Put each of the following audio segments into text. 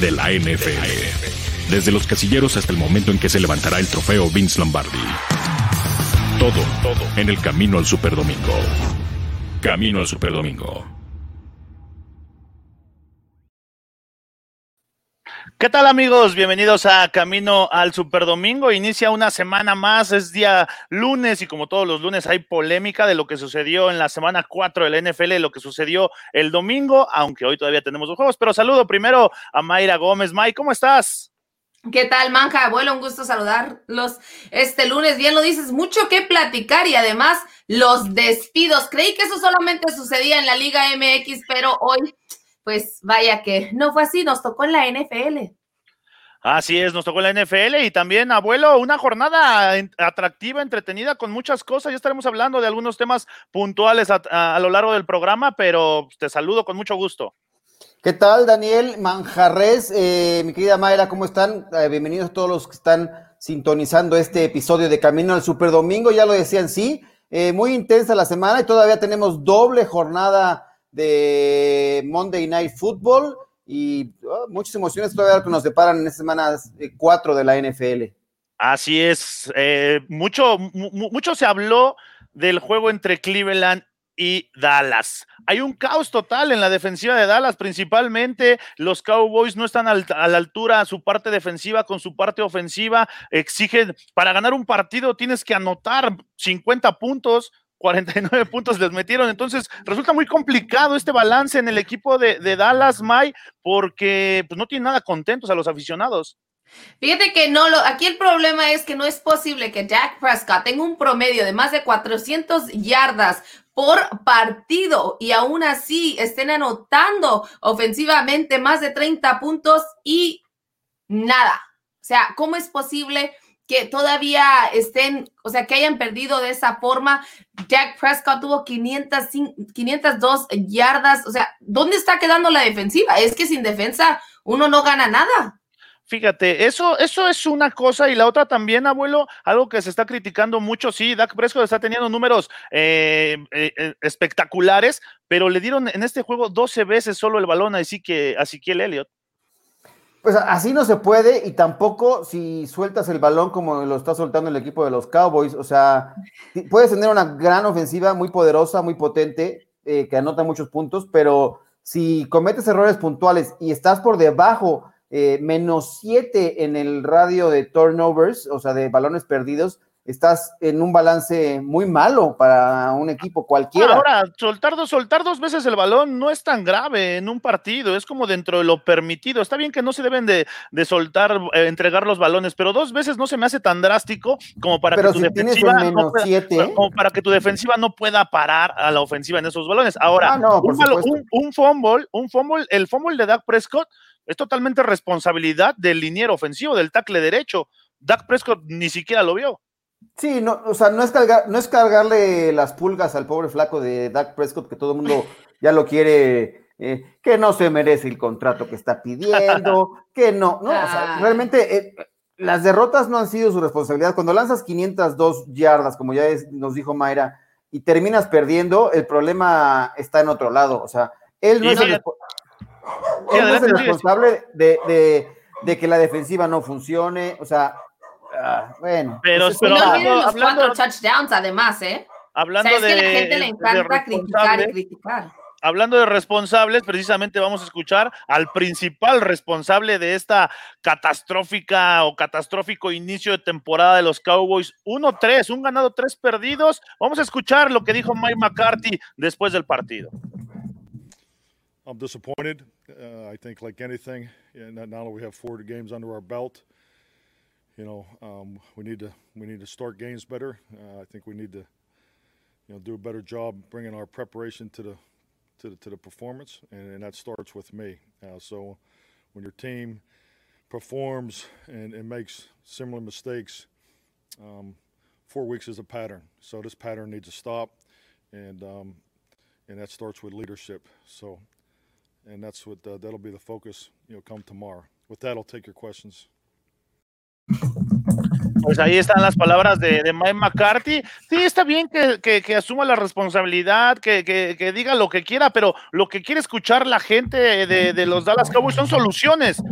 de la NFL. Desde los casilleros hasta el momento en que se levantará el trofeo Vince Lombardi. Todo, todo en el camino al Superdomingo. Camino al Superdomingo. ¿Qué tal amigos? Bienvenidos a Camino al Superdomingo. Inicia una semana más, es día lunes y como todos los lunes hay polémica de lo que sucedió en la semana 4 de la NFL, lo que sucedió el domingo, aunque hoy todavía tenemos dos juegos, pero saludo primero a Mayra Gómez. May, ¿cómo estás? ¿Qué tal, Manja? Abuelo, un gusto saludarlos este lunes. Bien lo dices, mucho que platicar y además los despidos. Creí que eso solamente sucedía en la Liga MX, pero hoy pues vaya que no fue así, nos tocó en la NFL. Así es, nos tocó en la NFL y también, abuelo, una jornada atractiva, entretenida, con muchas cosas. Ya estaremos hablando de algunos temas puntuales a, lo largo del programa, pero te saludo con mucho gusto. ¿Qué tal, Daniel Manjarres? Eh, mi querida Mayra, ¿cómo están? Eh, bienvenidos a todos los que están sintonizando este episodio de Camino al Super Domingo. Ya lo decían, sí, eh, muy intensa la semana y todavía tenemos doble jornada de Monday Night Football y oh, muchas emociones todavía que nos deparan en esta semana 4 de la NFL. Así es, eh, mucho, mucho se habló del juego entre Cleveland y Dallas. Hay un caos total en la defensiva de Dallas, principalmente los Cowboys no están a la altura su parte defensiva con su parte ofensiva, exigen, para ganar un partido tienes que anotar 50 puntos, 49 puntos les metieron. Entonces, resulta muy complicado este balance en el equipo de, Dallas, May, porque pues, no tiene nada contentos a los aficionados. Fíjate que no, lo, aquí el problema es que no es posible que Jack Prescott tenga un promedio de más de 400 yardas por partido y aún así estén anotando ofensivamente más de 30 puntos y nada. O sea, ¿cómo es posible? Que todavía estén, o sea, que hayan perdido de esa forma. Jack Prescott tuvo 500, 502 yardas. O sea, ¿dónde está quedando la defensiva? Es que sin defensa uno no gana nada. Fíjate, eso, eso es una cosa y la otra también, abuelo, algo que se está criticando mucho, sí, Dak Prescott está teniendo números eh, eh, eh, espectaculares, pero le dieron en este juego 12 veces solo el balón así que, así que el Elliot. Pues así no se puede y tampoco si sueltas el balón como lo está soltando el equipo de los Cowboys. O sea, puedes tener una gran ofensiva muy poderosa, muy potente, eh, que anota muchos puntos, pero si cometes errores puntuales y estás por debajo, eh, menos siete en el radio de turnovers, o sea, de balones perdidos, estás en un balance muy malo para un equipo cualquiera. Ahora, soltar dos, soltar dos veces el balón no es tan grave en un partido, es como dentro de lo permitido. Está bien que no se deben de, soltar, eh, entregar los balones, pero dos veces no se me hace tan drástico como para que tu defensiva no pueda, como para que tu defensiva no pueda parar a la ofensiva en esos balones. Ahora, ah, un, un, fumble, un fumble, el fumble de Dak Prescott es totalmente responsabilidad del liniero ofensivo, del tackle derecho. Dak Prescott ni siquiera lo vio. Sí, no, o sea, no es, cargar, no es cargarle las pulgas al pobre flaco de Dak Prescott, que todo el mundo ya lo quiere, eh, que no se merece el contrato que está pidiendo, que no, no, o sea, realmente eh, las derrotas no han sido su responsabilidad. Cuando lanzas 502 yardas, como ya nos dijo Mayra, y terminas perdiendo, el problema está en otro lado, o sea, él no, es, el, responsable de, de que la defensiva no funcione, o sea, Ah, bueno. Pero, pues no olviden los cuatro touchdowns, además, ¿eh? Hablando o sea, es de, que la gente le encanta criticar y criticar. Hablando de responsables, precisamente vamos a escuchar al principal responsable de esta catastrófica o catastrófico inicio de temporada de los Cowboys. 1-3, un ganado, tres perdidos. Vamos a escuchar lo que dijo Mike McCarthy después del partido. I'm disappointed. Uh, I think, like anything, not only we have four games under our belt, you know, um, we need to we need to start games better. Uh, I think we need to, you know, do a better job bringing our preparation to the to the, to the performance, and, and that starts with me. Uh, so, when your team performs and, and makes similar mistakes, um, four weeks is a pattern. So this pattern needs to stop, and um, and that starts with leadership. So, and that's what uh, that'll be the focus. You know, come tomorrow. With that, I'll take your questions. Pues ahí están las palabras de, Mike McCarthy. Sí, está bien que, asuma la responsabilidad, que, diga lo que quiera, pero lo que quiere escuchar la gente de, los Dallas Cowboys son soluciones.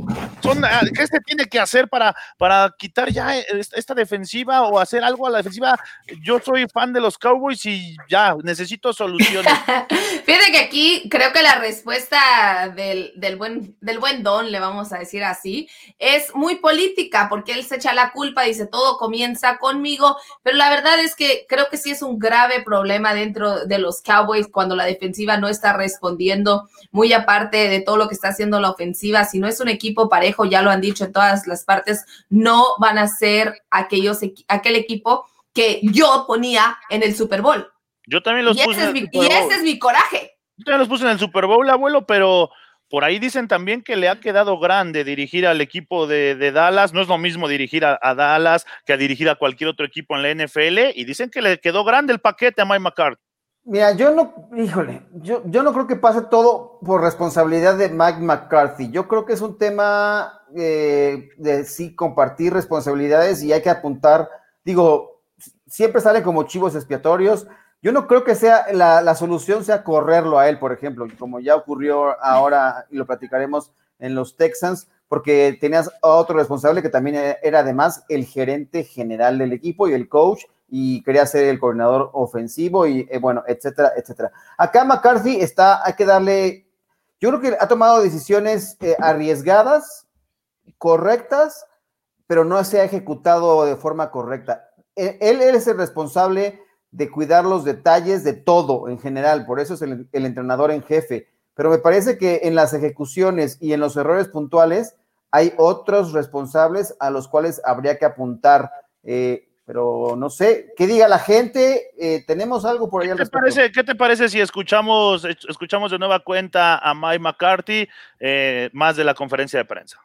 Son, ah, ¿Qué se tiene que hacer para, para quitar ya esta defensiva o hacer algo a la defensiva? Yo soy fan de los Cowboys y ya, necesito soluciones. Fíjate que aquí creo que la respuesta del, del, buen, del buen Don, le vamos a decir así, es muy política, porque él se echa la culpa, dice todo comienza conmigo, pero la verdad es que creo que sí es un grave problema dentro de los Cowboys cuando la defensiva no está respondiendo, muy aparte de todo lo que está haciendo la ofensiva, si no es un equipo parejo, ya lo han dicho en todas las partes, no van a ser aquellos, aquel equipo que yo ponía en el Super Bowl. Yo también los puse. en el y ese es mi coraje. Yo también los puse en el Super Bowl, abuelo, pero por ahí dicen también que le ha quedado grande dirigir al equipo de, Dallas. No es lo mismo dirigir a, Dallas que a dirigir a cualquier otro equipo en la NFL. Y dicen que le quedó grande el paquete a Mike McCarthy. Mira, yo no, híjole, yo, yo no creo que pase todo por responsabilidad de Mike McCarthy. Yo creo que es un tema eh, de sí compartir responsabilidades y hay que apuntar, digo, siempre sale como chivos expiatorios. Yo no creo que sea la, solución sea correrlo a él, por ejemplo, como ya ocurrió ahora y lo platicaremos en los Texans, porque tenías otro responsable que también era además el gerente general del equipo y el coach y quería ser el coordinador ofensivo y eh, bueno, etcétera, etcétera. Acá McCarthy está, hay que darle, yo creo que ha tomado decisiones eh, arriesgadas, correctas, pero no se ha ejecutado de forma correcta. Él, él es el responsable de cuidar los detalles de todo en general, por eso es el, entrenador en jefe. Pero me parece que en las ejecuciones y en los errores puntuales hay otros responsables a los cuales habría que apuntar. Eh, pero no sé, ¿qué diga la gente? Eh, ¿Tenemos algo por ahí ¿Qué te, parece, ¿Qué te parece si escuchamos, escuchamos de nueva cuenta a Mike McCarthy eh, más de la conferencia de prensa?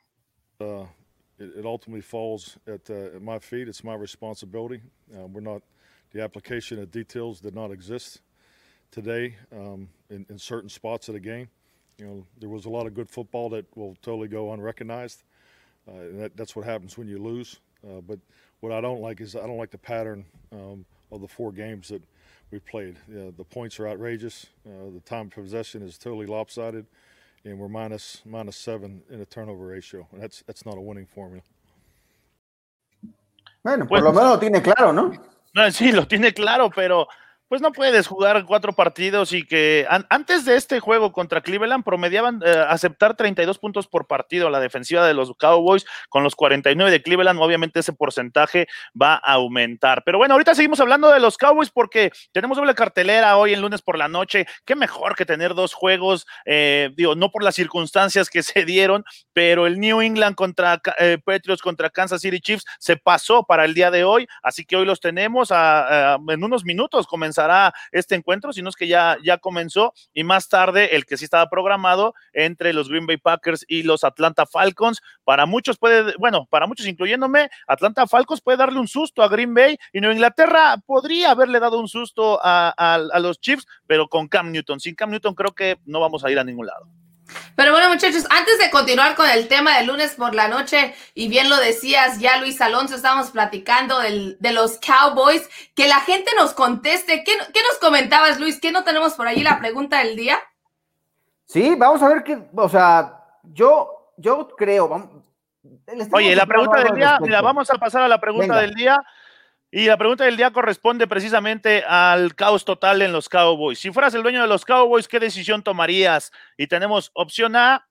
Uh, it, ultimately falls at, uh, my feet. It's my responsibility. Uh, we're not the application of details did not exist today um, in, in, certain spots of the game. You know, there was a lot of good football that will totally go unrecognized. Uh, that, that's what happens when you lose. Uh, but what I don't like is I don't like the pattern um, of the four games that we played. You know, the points are outrageous. Uh, the time of possession is totally lopsided, and we're minus minus seven in a turnover ratio. And that's that's not a winning formula. Bueno, por lo menos tiene claro, ¿no? No, sí, lo tiene claro, pero pues no puedes jugar cuatro partidos y que antes de este juego contra Cleveland promediaban eh, aceptar 32 puntos por partido la defensiva de los Cowboys con los 49 de Cleveland, obviamente ese porcentaje va a aumentar. Pero bueno, ahorita seguimos hablando de los Cowboys porque tenemos doble cartelera hoy en lunes por la noche. Qué mejor que tener dos juegos, eh, digo, no por las circunstancias que se dieron, pero el New England contra eh, Patriots contra Kansas City Chiefs se pasó para el día de hoy, así que hoy los tenemos en unos minutos comenzamos este encuentro, sino es que ya, ya comenzó y más tarde el que sí estaba programado entre los Green Bay Packers y los Atlanta Falcons. Para muchos puede, bueno, para muchos incluyéndome, Atlanta Falcons puede darle un susto a Green Bay y Nueva Inglaterra podría haberle dado un susto a los Chiefs, pero con Cam Newton. Sin Cam Newton creo que no vamos a ir a ningún lado. Pero bueno, muchachos, antes de continuar con el tema del lunes por la noche, y bien lo decías ya, Luis Alonso, estábamos platicando de los Cowboys, que la gente nos conteste. ¿Qué, nos comentabas, Luis? ¿Qué no tenemos por ahí la pregunta del día? Sí, vamos a ver qué, o sea, yo, yo creo. Oye, la pregunta del día, mira, vamos a pasar a la pregunta del día. Y la pregunta del día corresponde precisamente al caos total en los Cowboys. Si fueras el dueño de los Cowboys, ¿qué decisión tomarías? Y tenemos opción A,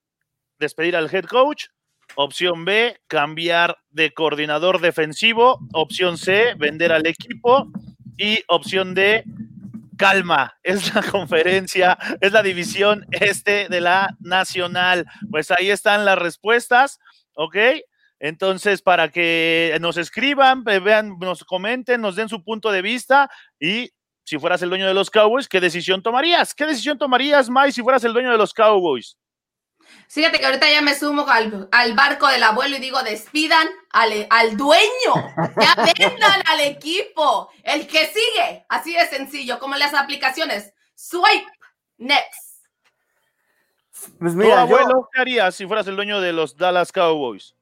despedir al head coach. Opción B, cambiar de coordinador defensivo. Opción C, vender al equipo. Y opción D, calma, es la conferencia, es la división este de la nacional. Pues ahí están las respuestas, ¿ok? Entonces, para que nos escriban, vean, nos comenten, nos den su punto de vista y si fueras el dueño de los Cowboys, ¿qué decisión tomarías? ¿Qué decisión tomarías, Mike, si fueras el dueño de los Cowboys? Fíjate que ahorita ya me sumo al, barco del abuelo y digo, despidan al, al dueño, ya vendan al equipo, el que sigue, así de sencillo, como en las aplicaciones. Swipe, next. Pues mira, abuelo, ¿qué harías si fueras el dueño de los Dallas Cowboys?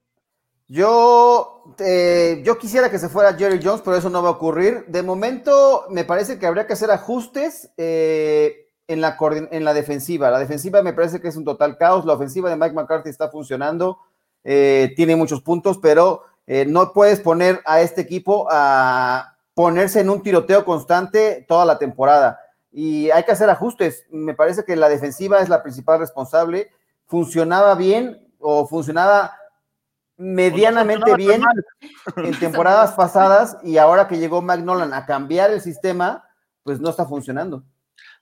Yo, eh, yo quisiera que se fuera Jerry Jones, pero eso no va a ocurrir. De momento, me parece que habría que hacer ajustes eh, en, la, en la defensiva. La defensiva me parece que es un total caos. La ofensiva de Mike McCarthy está funcionando, eh, tiene muchos puntos, pero no puedes poner a este equipo a ponerse en un tiroteo constante toda la temporada. Y hay que hacer ajustes. Me parece que la defensiva es la principal responsable. Funcionaba bien o funcionaba medianamente bien en temporadas pasadas y ahora que llegó McNolan a cambiar el sistema, pues no está funcionando.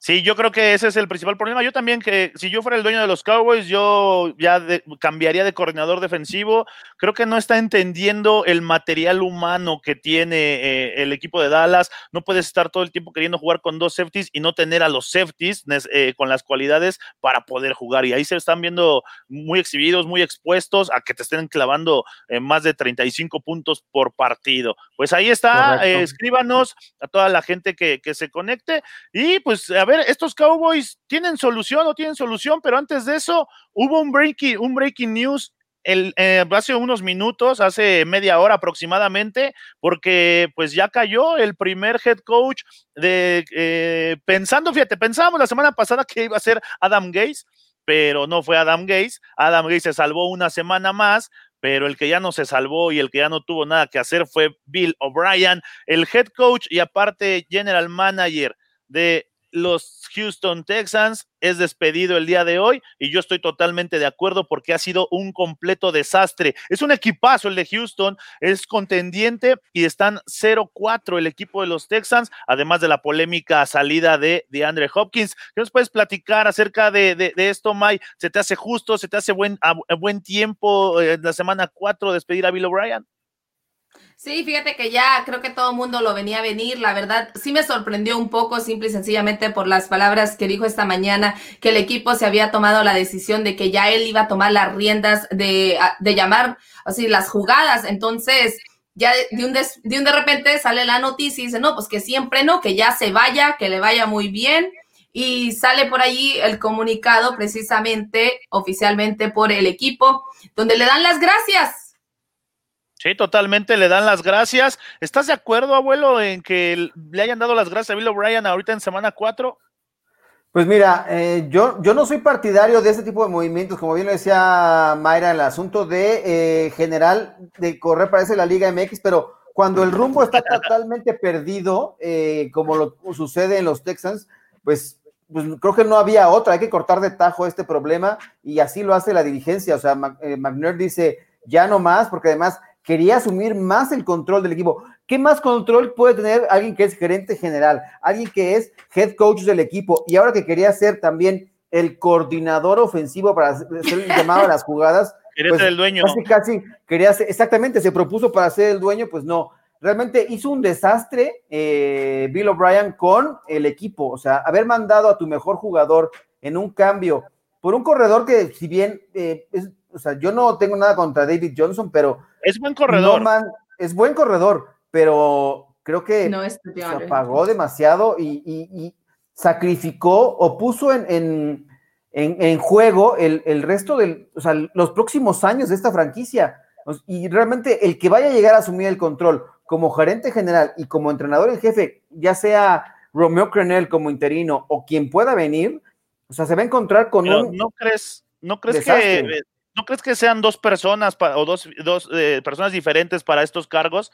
Sí, yo creo que ese es el principal problema. Yo también que si yo fuera el dueño de los Cowboys, yo ya cambiaría de coordinador defensivo. Creo que no está entendiendo el material humano que tiene eh, el equipo de Dallas. No puedes estar todo el tiempo queriendo jugar con dos safeties y no tener a los safeties eh, con las cualidades para poder jugar. Y ahí se están viendo muy exhibidos, muy expuestos a que te estén clavando eh, más de 35 puntos por partido. Pues ahí está. escríbanos a toda la gente que, que se conecte y pues a ver estos Cowboys tienen solución o tienen solución, pero antes de eso hubo un breaking, un breaking news eh, hace unos minutos, hace media hora aproximadamente, porque pues ya cayó el primer head coach de eh, pensando, fíjate, pensábamos la semana pasada que iba a ser Adam Gates, pero no fue Adam Gates. Adam Gates se salvó una semana más, pero el que ya no se salvó y el que ya no tuvo nada que hacer fue Bill O'Brien, el head coach y aparte general manager de los Houston Texans es despedido el día de hoy y yo estoy totalmente de acuerdo porque ha sido un completo desastre. Es un equipazo el de Houston, es contendiente y están 0-4 el equipo de los Texans, además de la polémica salida de, de Andre Hopkins. ¿Qué nos puedes platicar acerca de, esto, Mike? ¿Se te hace justo, se te hace buen, buen tiempo en la semana 4 despedir a Bill O'Brien? Sí, fíjate que ya creo que todo el mundo lo venía a venir. La verdad, sí me sorprendió un poco, simple y sencillamente por las palabras que dijo esta mañana, que el equipo se había tomado la decisión de que ya él iba a tomar las riendas de, de llamar así las jugadas. Entonces, ya de un, de, de un de repente sale la noticia y dice, no, pues que siempre no, que ya se vaya, que le vaya muy bien. Y sale por allí el comunicado precisamente oficialmente por el equipo, donde le dan las gracias Sí, totalmente le dan las gracias. ¿Estás de acuerdo, abuelo, en que le hayan dado las gracias a Bill O'Brien ahorita en semana 4? Pues mira, eh, yo, yo no soy partidario de este tipo de movimientos, como bien lo decía Mayra, el asunto de eh, general de correr parece la Liga MX, pero cuando el rumbo está totalmente perdido, eh, como lo sucede en los Texans, pues, pues, creo que no había otra, hay que cortar de tajo este problema y así lo hace la dirigencia. O sea, McNair dice, ya no más, porque además quería asumir más el control del equipo. ¿Qué más control puede tener alguien que es gerente general, alguien que es head coach del equipo y ahora que quería ser también el coordinador ofensivo para el llamado a las jugadas? Quería pues, ser el dueño. Casi, casi quería ser, exactamente, se propuso para ser el dueño, pues no. Realmente hizo un desastre eh, Bill O'Brien con el equipo. O sea, haber mandado a tu mejor jugador en un cambio por un corredor que, si bien eh, es, o sea, yo no tengo nada contra David Johnson, pero es buen corredor. es buen corredor, pero creo que se apagó demasiado y, sacrificó o puso en, en, juego el, resto de o sea, los próximos años de esta franquicia. Y realmente el que vaya a llegar a asumir el control como gerente general y como entrenador en jefe, ya sea Romeo Crenel como interino o quien pueda venir, o sea, se va a encontrar con un. ¿No crees, no crees que ¿No crees que sean dos personas o dos, dos eh, personas diferentes para estos cargos?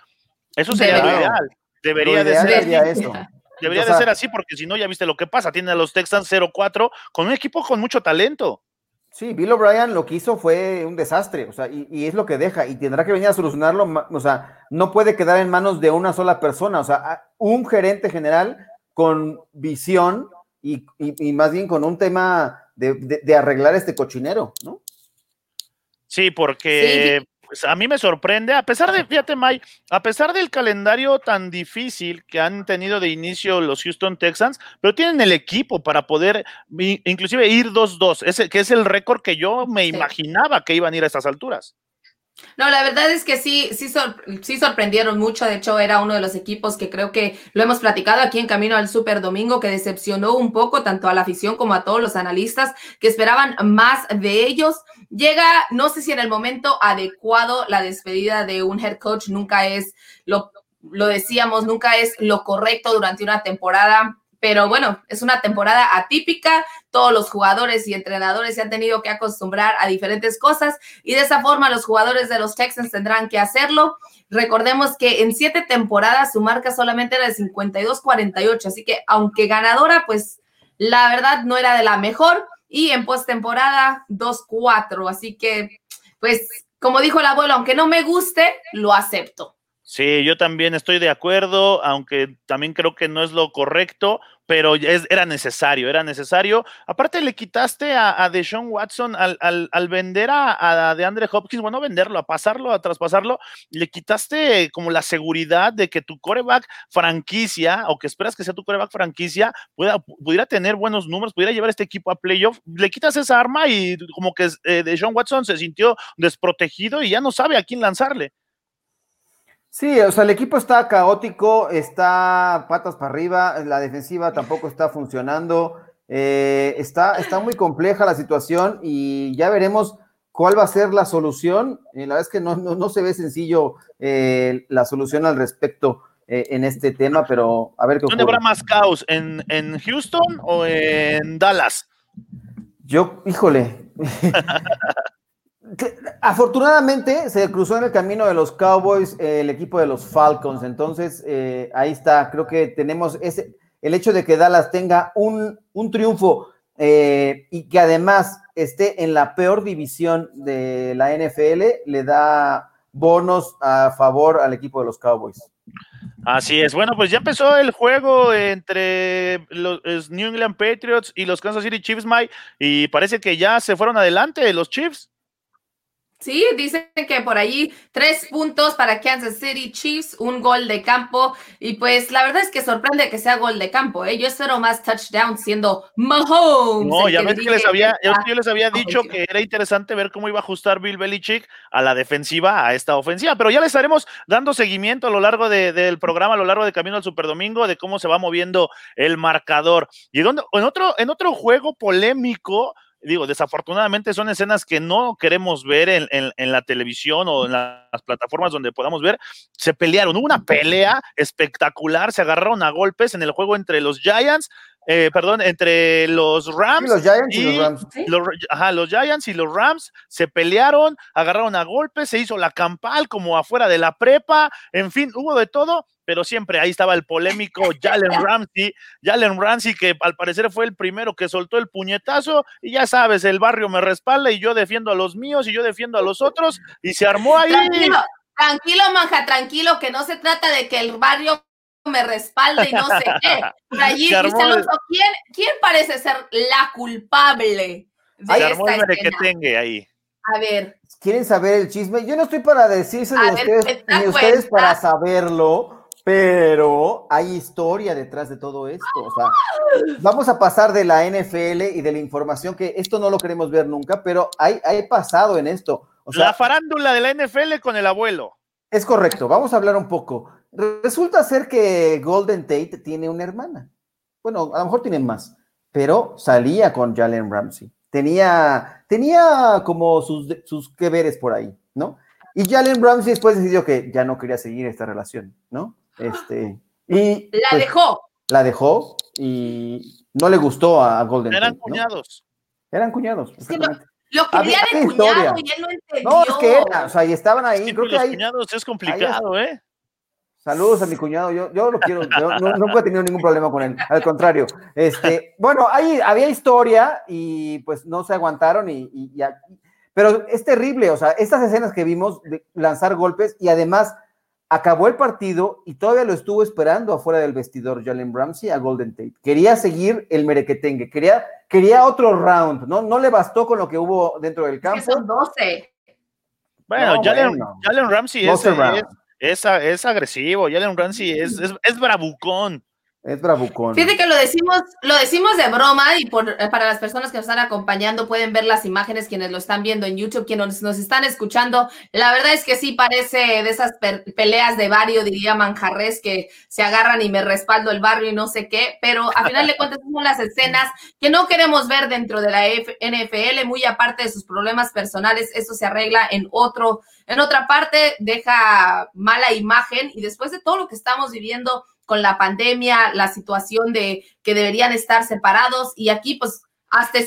Eso sería lo ideal. Debería de ser. Debería de ser así, porque si no, ya viste lo que pasa. Tiene a los Texans 0-4 con un equipo con mucho talento. Sí, Bill O'Brien lo que hizo fue un desastre, o sea, y, es lo que deja, y tendrá que venir a solucionarlo, o sea, no puede quedar en manos de una sola persona, o sea, un gerente general con visión y, más bien con un tema de arreglar este cochinero, ¿no? Sí, porque Pues a mí me sorprende, a pesar de, fíjate, Mike, a pesar del calendario tan difícil que han tenido de inicio los Houston Texans, pero tienen el equipo para poder inclusive ir 2-2, que es el récord que yo me imaginaba que iban a ir a estas alturas. No, la verdad es que sí, sí, sí sorprendieron mucho. De hecho, era uno de los equipos que creo que lo hemos platicado aquí en Camino al Super Domingo, que decepcionó un poco tanto a la afición como a todos los analistas que esperaban más de ellos. Llega, no sé si en el momento adecuado, la despedida de un head coach nunca es lo, lo decíamos, nunca es lo correcto durante una temporada pero bueno, es una temporada atípica, todos los jugadores y entrenadores se han tenido que acostumbrar a diferentes cosas y de esa forma los jugadores de los Texans tendrán que hacerlo. Recordemos que en siete temporadas su marca solamente era de 52-48, así que aunque ganadora, pues la verdad no era de la mejor y en postemporada 2-4, así que pues como dijo el abuelo, aunque no me guste, lo acepto. Sí, yo también estoy de acuerdo, aunque también creo que no es lo correcto, pero era necesario, era necesario. Aparte, le quitaste a, a Deshaun Watson al, al, vender a, a, DeAndre Hopkins, bueno, venderlo, a pasarlo, a traspasarlo, le quitaste como la seguridad de que tu coreback franquicia, o que esperas que sea tu coreback franquicia, pueda, pudiera tener buenos números, pudiera llevar este equipo a playoff. Le quitas esa arma y como que eh, Deshaun Watson se sintió desprotegido y ya no sabe a quién lanzarle. Sí, o sea, el equipo está caótico, está patas para arriba, la defensiva tampoco está funcionando, eh, está, está muy compleja la situación y ya veremos cuál va a ser la solución. Eh, la verdad es que no, no, se ve sencillo eh, la solución al respecto en este tema, pero a ver qué ¿Dónde habrá más caos? ¿En, ¿En Houston o en Dallas? Yo, híjole. Afortunadamente se cruzó en el camino de los Cowboys el equipo de los Falcons, entonces eh, ahí está, creo que tenemos ese, el hecho de que Dallas tenga un, triunfo eh, y que además esté en la peor división de la NFL, le da bonos a favor al equipo de los Cowboys. Así es. Bueno, pues ya empezó el juego entre los New England Patriots y los Kansas City Chiefs, Mike, y parece que ya se fueron adelante los Chiefs. Sí, dicen que por allí tres puntos para Kansas City Chiefs, un gol de campo. Y pues la verdad es que sorprende que sea gol de campo. ¿eh? Yo espero más touchdown siendo Mahomes. No, ya ves que les había, yo, les había dicho que era interesante ver cómo iba a ajustar Bill Belichick a la defensiva, a esta ofensiva. Pero ya les estaremos dando seguimiento a lo largo del programa, a lo largo de Camino al Superdomingo, de cómo se va moviendo el marcador. Y donde, en, otro, en otro juego polémico digo, desafortunadamente son escenas que no queremos ver en, la televisión o en las plataformas donde podamos ver. Se pelearon, hubo una pelea espectacular, se agarraron a golpes en el juego entre los Giants, eh, perdón, entre los Rams. los Giants y, los Rams. ajá, los Giants y los Rams se pelearon, agarraron a golpes, se hizo la campal como afuera de la prepa, en fin, hubo de todo pero siempre ahí estaba el polémico Jalen Ramsey, Jalen Ramsey que al parecer fue el primero que soltó el puñetazo y ya sabes, el barrio me respalda y yo defiendo a los míos y yo defiendo a los otros y se armó ahí. Tranquilo, tranquilo, manja, tranquilo, que no se trata de que el barrio me respalde y no sé qué. allí, ¿quién, ¿quién, parece ser la culpable de se armó esta que tenga ahí. A ver. ¿Quieren saber el chisme? Yo no estoy para decirse de ustedes, ni ustedes para saberlo pero hay historia detrás de todo esto. O sea, vamos a pasar de la NFL y de la información que esto no lo queremos ver nunca, pero hay, hay pasado en esto. O sea, la farándula de la NFL con el abuelo. Es correcto, vamos a hablar un poco. Resulta ser que Golden Tate tiene una hermana. Bueno, a lo mejor tienen más, pero salía con Jalen Ramsey. Tenía, tenía como sus, sus que veres por ahí, ¿no? Y Jalen Ramsey después decidió que ya no quería seguir esta relación, ¿no? Este, y, la pues, dejó. La dejó y no le gustó a Golden Eran cuñados. Eran cuñados. lo, quería de cuñado y él no entendió. No, es que era, o sea, y estaban ahí. creo que los ahí, cuñados es complicado, ¿eh? Saludos a mi cuñado, yo, yo lo quiero, yo nunca he tenido ningún problema con él, al contrario. Este, bueno, ahí había historia y pues no se aguantaron y, y, pero es terrible, o sea, estas escenas que vimos de lanzar golpes y además acabó el partido y todavía lo estuvo esperando afuera del vestidor Jalen Ramsey a Golden Tate. Quería seguir el merequetengue, quería, quería otro round, ¿no? No le bastó con lo que hubo dentro del campo. Son 12. Bueno, Jalen, Ramsey es, es, agresivo, Jalen Ramsey es, es, bravucón. Es bravucón. Fíjate que lo decimos, lo decimos de broma y por, eh, para las personas que nos están acompañando pueden ver las imágenes quienes lo están viendo en YouTube, quienes nos están escuchando. La verdad es que sí parece de esas peleas de barrio, diría Manjarres, que se agarran y me respaldo el barrio y no sé qué, pero a final de cuentas son las escenas que no queremos ver dentro de la NFL, muy aparte de sus problemas personales, eso se arregla en otro, en otra parte, deja mala imagen y después de todo lo que estamos viviendo con la pandemia, la situación de que deberían estar separados y aquí pues hasta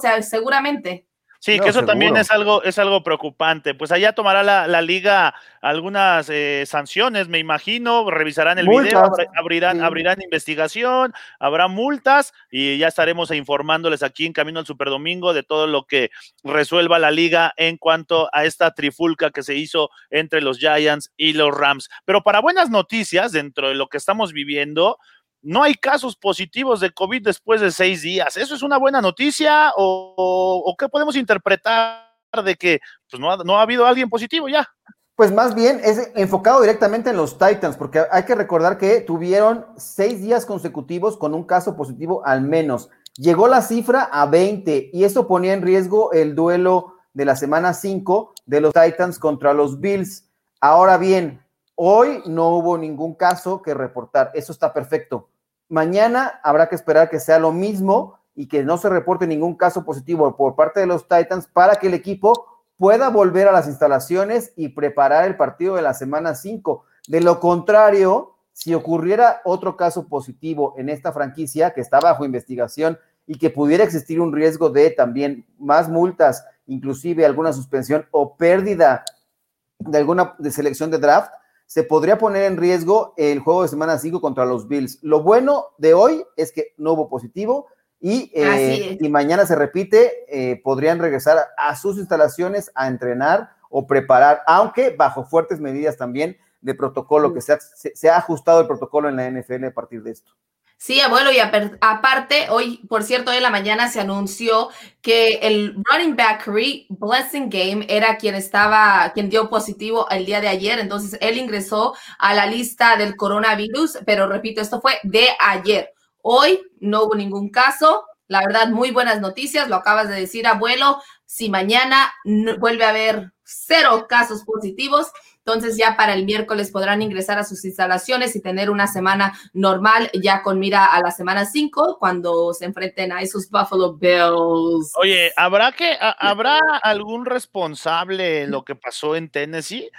sea, seguramente. Sí, que eso también es algo, es algo preocupante. Pues allá tomará la, liga algunas eh, sanciones, me imagino, revisarán el video, abrirán, abrirán investigación, habrá multas y ya estaremos informándoles aquí en Camino al Superdomingo de todo lo que resuelva la liga en cuanto a esta trifulca que se hizo entre los Giants y los Rams. Pero para buenas noticias, dentro de lo que estamos viviendo, no hay casos positivos de COVID después de seis días. ¿Eso es una buena noticia o, qué podemos interpretar de que pues, no, ha, no ha habido alguien positivo ya? Pues más bien es enfocado directamente en los Titans, porque hay que recordar que tuvieron seis días consecutivos con un caso positivo al menos. Llegó la cifra a 20 y eso ponía en riesgo el duelo de la semana 5 de los Titans contra los Bills. Ahora bien, hoy no hubo ningún caso que reportar. Eso está perfecto. Mañana habrá que esperar que sea lo mismo y que no se reporte ningún caso positivo por parte de los Titans para que el equipo pueda volver a las instalaciones y preparar el partido de la semana 5. De lo contrario, si ocurriera otro caso positivo en esta franquicia que está bajo investigación y que pudiera existir un riesgo de también más multas, inclusive alguna suspensión o pérdida de alguna de selección de draft, se podría poner en riesgo el juego de semana 5 contra los Bills. Lo bueno de hoy es que no hubo positivo y, eh, y mañana se repite, eh, podrían regresar a sus instalaciones a entrenar o preparar, aunque bajo fuertes medidas también de protocolo, que se se ha ajustado el protocolo en la NFL a partir de esto. Sí, abuelo, y aparte, hoy, por cierto, hoy en la mañana se anunció que el running back Blessing Game era quien estaba, quien dio positivo el día de ayer, entonces él ingresó a la lista del coronavirus, pero repito, esto fue de ayer. Hoy no hubo ningún caso, la verdad, muy buenas noticias, lo acabas de decir, abuelo, si mañana vuelve a haber cero casos positivos, entonces ya para el miércoles podrán ingresar a sus instalaciones y tener una semana normal ya con mira a la semana 5 cuando se enfrenten a esos Buffalo Bills. Oye, ¿habrá que habrá algún responsable lo que pasó en Tennessee?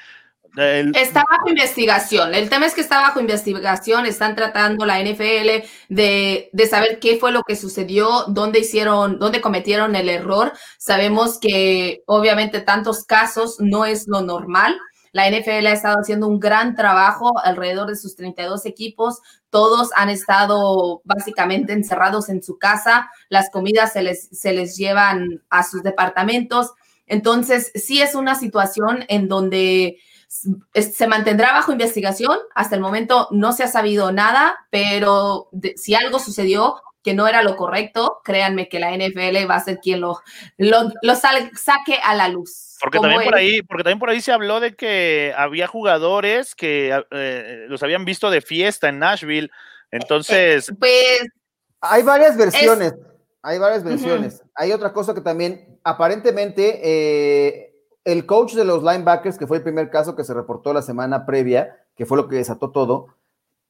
Está bajo investigación. El tema es que está bajo investigación. Están tratando la NFL de, de, saber qué fue lo que sucedió, dónde hicieron, dónde cometieron el error. Sabemos que obviamente tantos casos no es lo normal. La NFL ha estado haciendo un gran trabajo alrededor de sus 32 equipos. Todos han estado básicamente encerrados en su casa. Las comidas se les, se les llevan a sus departamentos. Entonces, sí es una situación en donde se mantendrá bajo investigación. Hasta el momento no se ha sabido nada, pero si algo sucedió que no era lo correcto, créanme que la NFL va a ser quien lo, lo, lo saque a la luz. Porque también, por ahí, porque también por ahí se habló de que había jugadores que eh, los habían visto de fiesta en Nashville. Entonces. Eh, pues. Hay varias versiones. Hay varias versiones. Hay otra cosa que también, aparentemente, eh, el coach de los linebackers, que fue el primer caso que se reportó la semana previa, que fue lo que desató todo,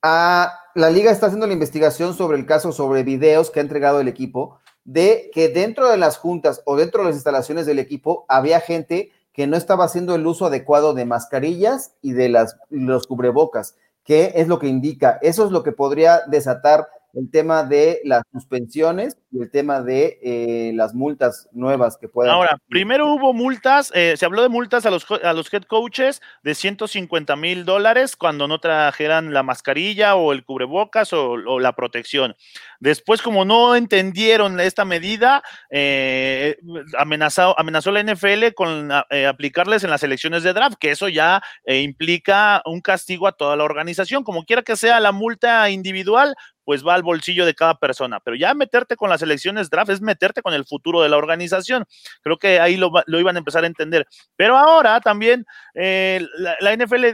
a, la liga está haciendo la investigación sobre el caso, sobre videos que ha entregado el equipo de que dentro de las juntas o dentro de las instalaciones del equipo había gente que no estaba haciendo el uso adecuado de mascarillas y de las, los cubrebocas, que es lo que indica. Eso es lo que podría desatar el tema de las suspensiones y el tema de eh, las multas nuevas que puedan. Ahora, primero hubo multas, eh, se habló de multas a los, a los head coaches de 150 mil dólares cuando no trajeran la mascarilla o el cubrebocas o, la protección. Después, como no entendieron esta medida, eh, amenazó, amenazó la NFL con aplicarles en las elecciones de draft, que eso ya implica un castigo a toda la organización. Como quiera que sea la multa individual, pues va al bolsillo de cada persona. Pero ya meterte con las elecciones draft es meterte con el futuro de la organización. Creo que ahí lo, iban a empezar a entender. Pero ahora también eh, la, NFL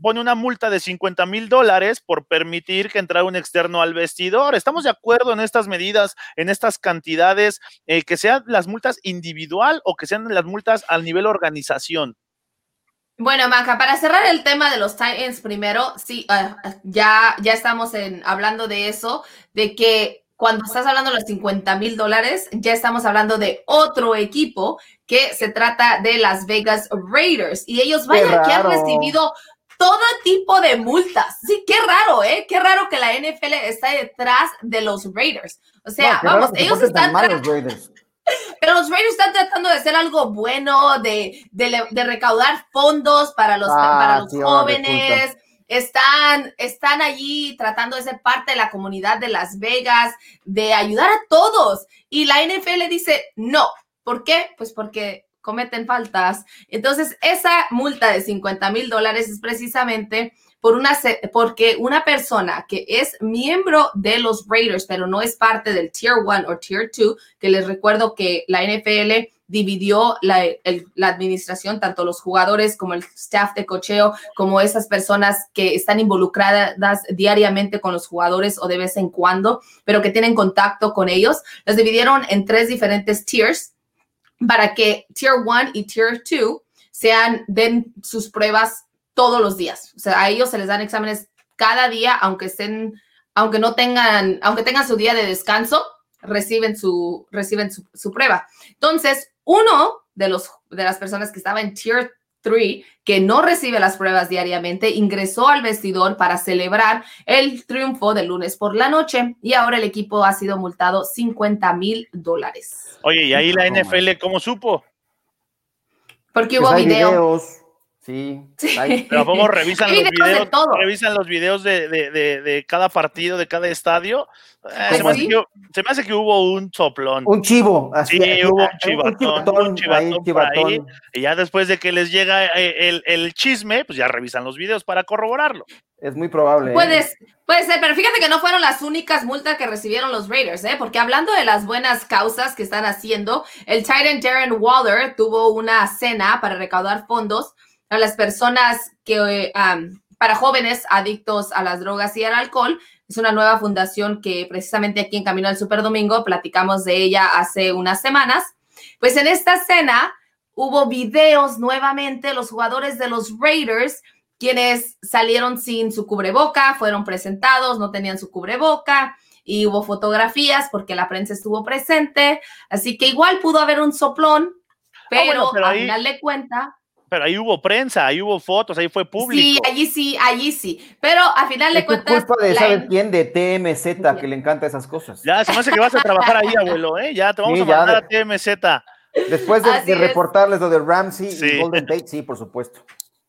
pone una multa de 50 mil dólares por permitir que entrara un externo al vestidor. ¿Estamos de acuerdo en estas medidas, en estas cantidades, eh, que sean las multas individual o que sean las multas al nivel organización? Bueno, Manja, para cerrar el tema de los Titans primero, sí, ah, ya, ya estamos hablando de eso, de que cuando estás hablando de los 50 mil dólares, ya estamos hablando de otro equipo que se trata de Las Vegas Raiders. Y ellos, vaya, que han recibido todo tipo de multas. Sí, qué raro, ¿eh? Qué raro que la NFL está detrás de los Raiders. O sea, vamos, ellos están... Pero los Raiders están tratando de hacer algo bueno, de, de, recaudar fondos para los, ah, para los jóvenes. Están, están allí tratando de ser parte de la comunidad de Las Vegas, de ayudar a todos. Y la NFL dice no. ¿Por qué? Pues porque cometen faltas. Entonces, esa multa de 50 mil dólares es precisamente por una, porque una persona que es miembro de los Raiders, pero no es parte del Tier 1 o Tier 2, que les recuerdo que la NFL dividió la, la, administración, tanto los jugadores como el staff de cocheo, como esas personas que están involucradas diariamente con los jugadores o de vez en cuando, pero que tienen contacto con ellos. Las dividieron en tres diferentes tiers para que Tier 1 y Tier 2 sean, den sus pruebas todos los días. O sea, a ellos se les dan exámenes cada día, aunque estén, aunque no tengan, aunque tengan su día de descanso, reciben su, reciben su, prueba. Entonces, uno de los de las personas que estaba en Tier 3, que no recibe las pruebas diariamente, ingresó al vestidor para celebrar el triunfo del lunes por la noche y ahora el equipo ha sido multado 50 mil dólares. Oye, ¿y ahí la NFL cómo supo? Porque hubo pues videos Sí. Pero ¿cómo revisan los videos? Revisan los videos de, de, de, cada partido, de cada estadio. Eh, se, me hace que, hubo un soplón. Un chivo. Así, sí, hubo un chivatón. Un chivatón, y ya después de que les llega eh, el, el, chisme, pues ya revisan los videos para corroborarlo. Es muy probable. ¿eh? Puedes, puede ser, pero fíjate que no fueron las únicas multas que recibieron los Raiders, ¿eh? porque hablando de las buenas causas que están haciendo, el Titan Darren Waller tuvo una cena para recaudar fondos a las personas que, para jóvenes adictos a las drogas y al alcohol. Es una nueva fundación que precisamente aquí en Camino al Super Domingo platicamos de ella hace unas semanas. Pues en esta cena hubo videos nuevamente, los jugadores de los Raiders, quienes salieron sin su cubreboca, fueron presentados, no tenían su cubreboca y hubo fotografías porque la prensa estuvo presente. Así que igual pudo haber un soplón, ah, pero, al final de cuenta pero ahí hubo prensa, ahí hubo fotos, ahí fue público. Sí, allí sí, allí sí. Pero al final de cuentas. Es culpa de saber quién de TMZ que le encanta esas cosas. Ya, se me hace que vas a trabajar ahí, abuelo, ¿eh? Ya te vamos a mandar a TMZ. Después de, reportarles lo de Ramsey y Golden Tate, sí, por supuesto.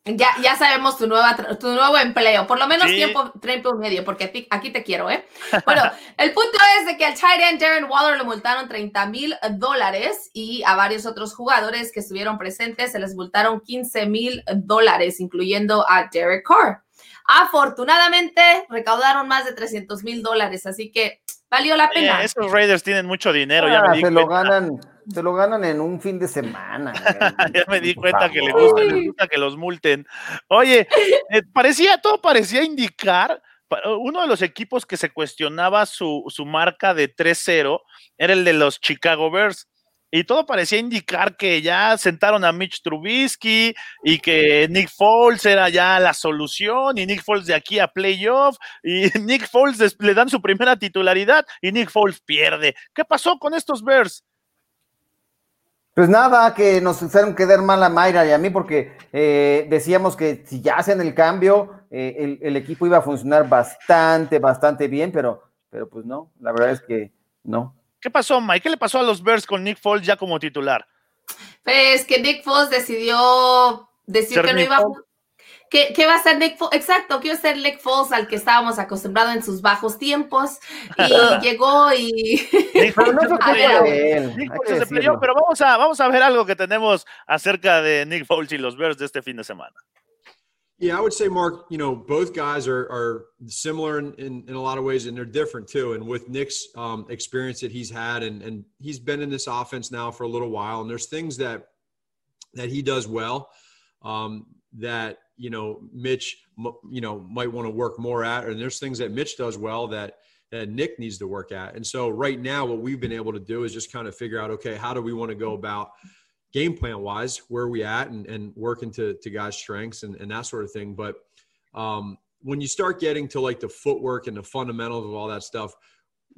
Ya, ya sabemos tu, nueva, tu nuevo empleo, por lo menos tiempo, tiempo medio, porque aquí te quiero, ¿eh? Bueno, el punto es de que al tight end Darren Waller lo multaron 30 mil dólares y a varios otros jugadores que estuvieron presentes se les multaron 15 mil dólares, incluyendo a Derek Carr. Afortunadamente, recaudaron más de 300 mil dólares, así que valió la pena. esos Raiders tienen mucho dinero, ya ah, se lo ganan se lo ganan en un fin de semana. ya me di cuenta que le gusta, que los multen. Oye, eh, parecía, todo parecía indicar, uno de los equipos que se cuestionaba su, su marca de 3-0 era el de los Chicago Bears. Y todo parecía indicar que ya sentaron a Mitch Trubisky y que Nick Foles era ya la solución y Nick Foles de aquí a playoff y Nick Foles le dan su primera titularidad y Nick Foles pierde. ¿Qué pasó con estos Bears? Pues nada, que nos hicieron quedar mal a Mayra y a mí porque eh, decíamos que si ya hacen el cambio, eh, el, equipo iba a funcionar bastante, bastante bien, pero, pero pues no, la verdad es que no. ¿Qué pasó, Mike? ¿Qué le pasó a los Bears con Nick Foles ya como titular? Pues que Nick Foles decidió decir que no iba a ¿Qué, va a ser Nick Foles? Exacto, quiero ser Nick Foles al que estábamos acostumbrados en sus bajos tiempos y llegó y... pero pero vamos a, vamos a ver algo que tenemos acerca de Nick Foles y los Bears de este fin de semana. Yeah, I would say, Mark, you know, both guys are, are similar in, in, in a lot of ways, and they're different too. And with Nick's um, experience that he's had, and, and he's been in this offense now for a little while, and there's things that that he does well um, that, you know, Mitch, you know, might want to work more at, and there's things that Mitch does well that that Nick needs to work at. And so right now, what we've been able to do is just kind of figure out, okay, how do we want to go about – game plan wise, where are we at and, and working to, to guys' strengths and, and that sort of thing. But um, when you start getting to like the footwork and the fundamentals of all that stuff,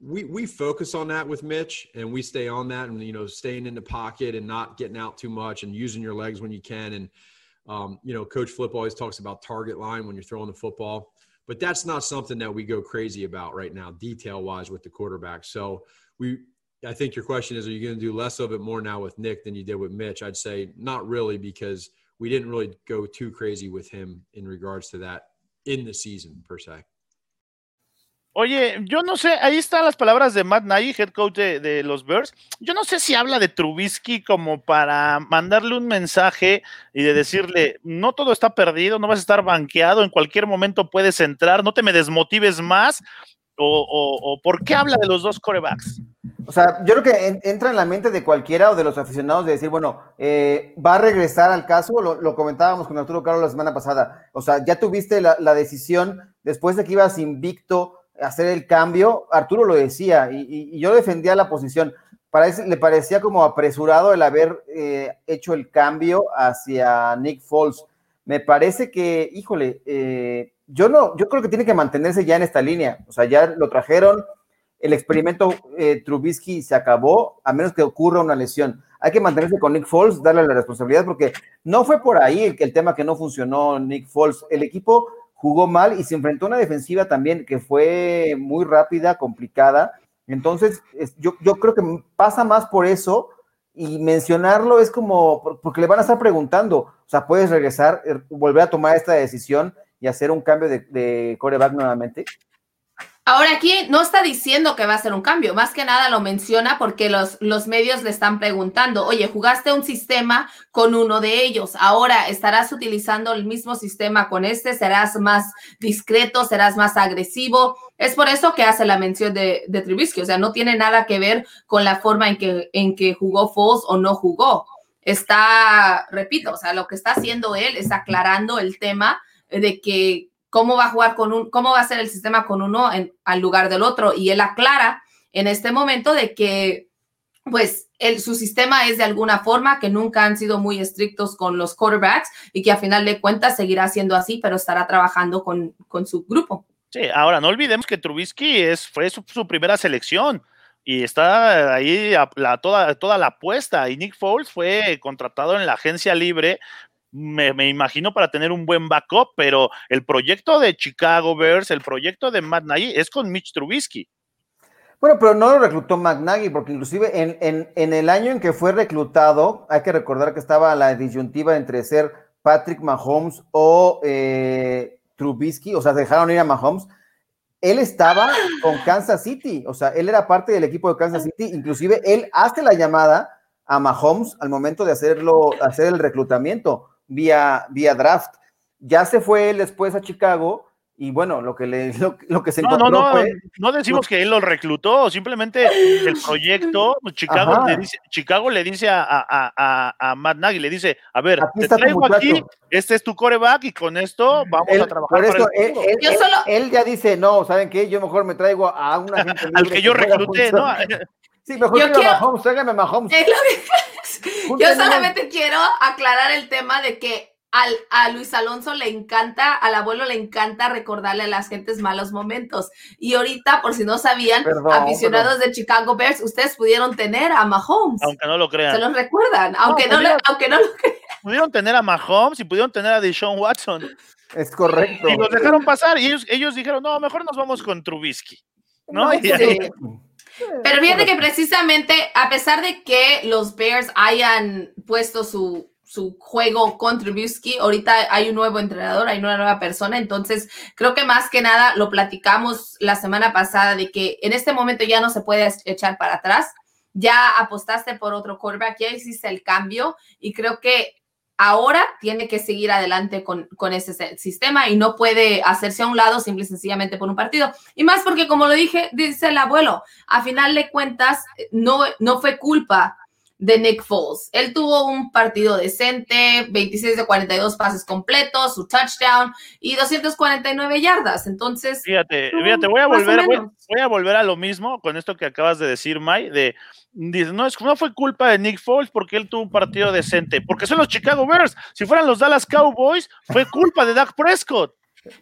we, we focus on that with Mitch and we stay on that and, you know, staying in the pocket and not getting out too much and using your legs when you can. And, um, you know, Coach Flip always talks about target line when you're throwing the football, but that's not something that we go crazy about right now, detail wise with the quarterback. So we, I think your question is, are you going to do less of it more now with Nick than you did with Mitch? I'd say not really because we didn't really go too crazy with him in regards to that in the season per se. Oye, yo no sé, ahí están las palabras de Matt Nagy, head coach de, los Bears. Yo no sé si habla de Trubisky como para mandarle un mensaje y de decirle, no todo está perdido, no vas a estar banqueado, en cualquier momento puedes entrar, no te me desmotives más, o, por qué habla de los dos corebacks? O sea, yo creo que entra en la mente de cualquiera o de los aficionados de decir, bueno, eh, va a regresar al caso, lo, comentábamos con Arturo Carlos la semana pasada. O sea, ya tuviste la, decisión después de que ibas invicto hacer el cambio. Arturo lo decía y, yo defendía la posición. Parece, le parecía como apresurado el haber eh, hecho el cambio hacia Nick Foles. Me parece que, híjole, eh, yo no, yo creo que tiene que mantenerse ya en esta línea. O sea, ya lo trajeron, el experimento eh, Trubisky se acabó, a menos que ocurra una lesión. Hay que mantenerse con Nick Foles, darle la responsabilidad, porque no fue por ahí el, el tema que no funcionó Nick Foles. El equipo jugó mal y se enfrentó a una defensiva también que fue muy rápida, complicada. Entonces, yo, yo creo que pasa más por eso y mencionarlo es como, porque le van a estar preguntando, o sea, puedes regresar, er, volver a tomar esta decisión y hacer un cambio de, de coreback nuevamente? Ahora aquí no está diciendo que va a ser un cambio, más que nada lo menciona porque los, los medios le están preguntando, oye, jugaste un sistema con uno de ellos, ahora estarás utilizando el mismo sistema con este, serás más discreto, serás más agresivo. Es por eso que hace la mención de, de Trubisky, o sea, no tiene nada que ver con la forma en que, en que jugó Foles o no jugó. Está, repito, o sea, lo que está haciendo él es aclarando el tema de que cómo va a jugar con un, cómo va a ser el sistema con uno en, al lugar del otro. Y él aclara en este momento de que, pues, el, su sistema es de alguna forma que nunca han sido muy estrictos con los quarterbacks y que a final de cuentas seguirá siendo así, pero estará trabajando con, con su grupo. Sí, ahora no olvidemos que Trubisky es, fue su, primera selección y está ahí la, toda, toda la apuesta. Y Nick Foles fue contratado en la agencia libre me, imagino para tener un buen backup, pero el proyecto de Chicago Bears, el proyecto de Matt Nagy es con Mitch Trubisky. Bueno, pero no lo reclutó Matt Nagy, porque inclusive en, en, el año en que fue reclutado, hay que recordar que estaba la disyuntiva entre ser Patrick Mahomes o eh, Trubisky, o sea, dejaron ir a Mahomes. Él estaba con Kansas City, o sea, él era parte del equipo de Kansas City, inclusive él hace la llamada a Mahomes al momento de hacerlo, hacer el reclutamiento vía, vía draft. Ya se fue él después a Chicago y bueno, lo que, le, lo, que se encontró no, no, fue, no decimos que él lo reclutó, simplemente el proyecto, Chicago le dice, Chicago le dice a, a, a, Matt Nagy, le dice, a ver, te traigo aquí, este es tu coreback y con esto vamos a trabajar. Por él, él, ya dice, no, ¿saben qué? Yo mejor me traigo a una gente Al que yo recluté, ¿no? Sí, mejor yo quiero, Mahomes, tráigame Mahomes. Yo solamente quiero aclarar el tema de que al, a Luis Alonso le encanta, al abuelo le encanta recordarle a las gentes malos momentos. Y ahorita, por si no sabían, aficionados de Chicago Bears, ustedes pudieron tener a Mahomes. Aunque no lo crean. Se los recuerdan, aunque, no, aunque no lo crean. Pudieron tener a Mahomes y pudieron tener a Deshaun Watson. Es correcto. Y los dejaron pasar y ellos, ellos dijeron, no, mejor nos vamos con Trubisky. ¿no? Pero fíjate que precisamente, a pesar de que los Bears hayan puesto su, su juego con Trubisky, ahorita hay un nuevo entrenador, hay una nueva persona, entonces creo que más que nada lo platicamos la semana pasada de que en este momento ya no se puede echar para atrás, ya apostaste por otro quarterback, ya hiciste el cambio y creo que ahora tiene que seguir adelante con, con ese sistema y no puede hacerse a un lado simple y sencillamente por un partido. Y más porque, como lo dije, dice el abuelo, a final de cuentas, no, no fue culpa de Nick Foles. Él tuvo un partido decente, 26 de 42 pases completos, su touchdown y 249 yardas. Entonces, fíjate, fíjate, voy a volver, voy, a volver a lo mismo con esto que acabas de decir, May, de no, es, no fue culpa de Nick Foles porque él tuvo un partido decente, porque son los Chicago Bears. Si fueran los Dallas Cowboys, fue culpa de Dak Prescott.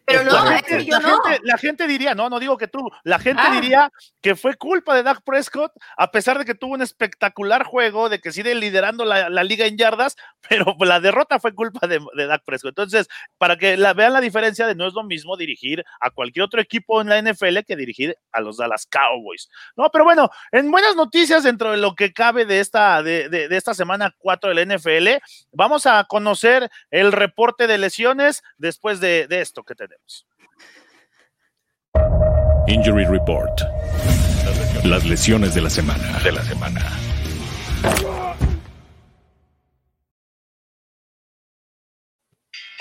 Pero no, la, gente, la, gente, la gente, diría, no, no digo que tú, la gente ah. diría que fue culpa de Dak Prescott, a pesar de que tuvo un espectacular juego, de que sigue liderando la, la liga en yardas, pero la derrota fue culpa de, de, Dak Prescott. Entonces, para que la, vean la diferencia de no es lo mismo dirigir a cualquier otro equipo en la NFL que dirigir a los Dallas Cowboys. No, pero bueno, en buenas noticias dentro de lo que cabe de esta, de, de, de esta semana 4 de la NFL, vamos a conocer el reporte de lesiones después de, de esto que tenemos. Injury Report. Las lesiones de la semana. De la semana.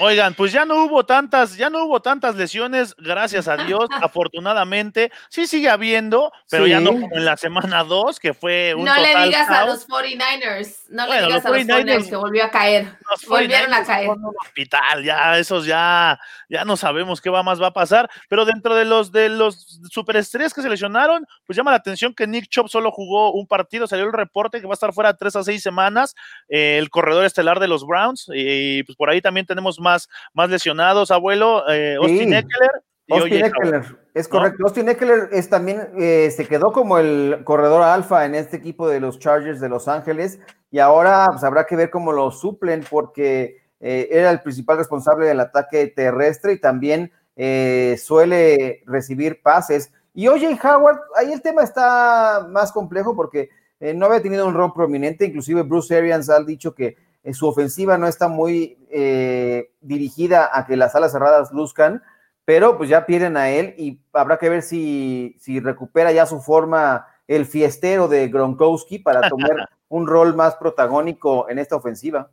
Oigan, pues ya no hubo tantas, ya no hubo tantas lesiones, gracias a Dios, afortunadamente. Sí sigue habiendo, pero sí. ya no como en la semana 2, que fue un No total le digas caos. a los 49ers, no Bueno, le digas los a los 49ers 49ers que volvió a caer. Los Volvieron a 49ers caer. un hospital, ya esos ya, ya no sabemos qué va más va a pasar, pero dentro de los de los superestrellas que se lesionaron, pues llama la atención que Nick Chop solo jugó un partido, salió el reporte que va a estar fuera tres a seis semanas, eh, el corredor estelar de los Browns, y, pues por ahí también tenemos más, más lesionados, abuelo, eh, Austin Sí. Eckler. y Austin O.J. Eckler, es ¿no? correcto. Austin Eckler es también, eh, se quedó como el corredor alfa en este equipo de los Chargers de Los Ángeles y ahora pues, habrá que ver cómo lo suplen porque eh, era el principal responsable del ataque terrestre y también eh, suele recibir pases. Y oye, Howard, ahí el tema está más complejo porque eh, no había tenido un rol prominente, inclusive Bruce Arians ha dicho que su ofensiva no está muy eh, dirigida a que las alas cerradas luzcan, pero pues ya pierden a él y habrá que ver si, si recupera ya su forma el fiestero de Gronkowski para tomar un rol más protagónico en esta ofensiva.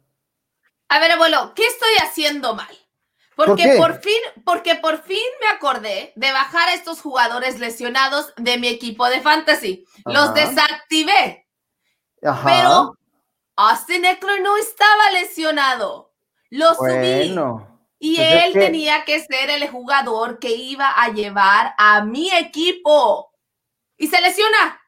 A ver, abuelo, ¿qué estoy haciendo mal? ¿Por Porque por fin, porque por fin me acordé de bajar a estos jugadores lesionados de mi equipo de fantasy. Los desactivé, Ajá. pero Austin Eckler no estaba lesionado. Lo subí. bueno, Y Pues es él que- tenía que ser el jugador que iba a llevar a mi equipo. Y se lesiona.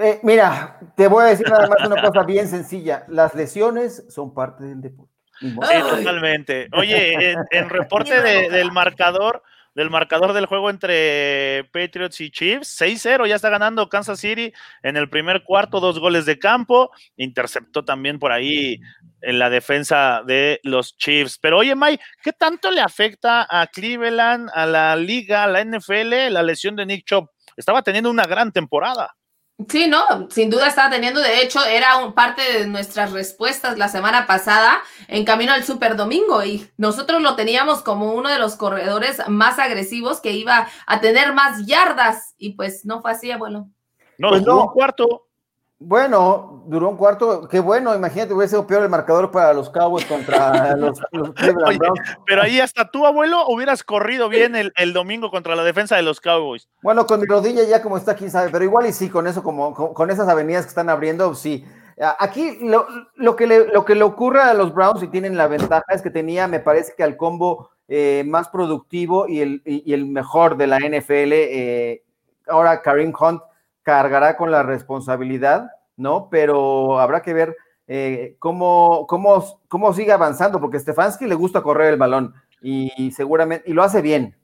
eh, mira, te voy a decir nada más una cosa bien sencilla. Las lesiones son parte del deporte. Sí, totalmente. Oye, en, en reporte de- del marcador, del marcador del juego entre Patriots y Chiefs, 6-0, ya está ganando Kansas City en el primer cuarto, dos goles de campo, interceptó también por ahí en la defensa de los Chiefs. Pero oye, Mike, ¿qué tanto le afecta a Cleveland, a la liga, a la NFL, la lesión de Nick Chubb? Estaba teniendo una gran temporada. Sí, no, sin duda estaba teniendo, de hecho, era un, parte de nuestras respuestas la semana pasada en camino al Super Domingo y nosotros lo teníamos como uno de los corredores más agresivos que iba a tener más yardas y pues no fue así, abuelo. No, Pues jugó no. un cuarto. Bueno, duró un cuarto. Qué bueno, imagínate, hubiese sido peor el marcador para los Cowboys contra los, los Oye. Pero ahí hasta tú, abuelo, hubieras corrido bien el, el domingo contra la defensa de los Cowboys. Bueno, con mi rodilla ya como está, quién sabe, pero igual y sí, con eso, como con, con esas avenidas que están abriendo, sí. Aquí lo, lo que le, lo que le ocurre a los Browns y tienen la ventaja es que tenía, me parece que al combo eh, más productivo y el, y, y el mejor de la NFL, eh, ahora Karim Hunt cargará con la responsabilidad, ¿no? Pero habrá que ver eh, cómo, cómo, cómo sigue avanzando, porque Stefanski le gusta correr el balón y seguramente, y lo hace bien.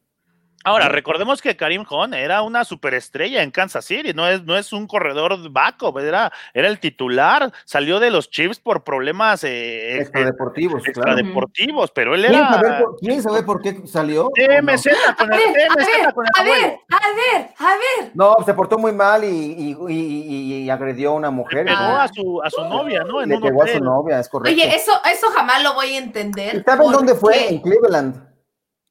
Ahora, recordemos que Karim Hunt era una superestrella en Kansas City, no es, no es un corredor backup, era, era el titular, salió de los Chiefs por problemas eh, ex- Extradeportivos, claro. extradeportivos, pero él ¿Quieren saber, era por, quieren saber por qué salió? TMZ con A el, ver, a TMZ ver, con el a ver, a ver, a ver. No, se portó muy mal y, y- y- y- y agredió a una mujer. Pegó ¿no? a su, a su novia, ¿no? En Le pegó a su novia, es correcto. Oye, eso, eso jamás lo voy a entender. ¿Y saben ¿Por dónde fue? qué? En Cleveland.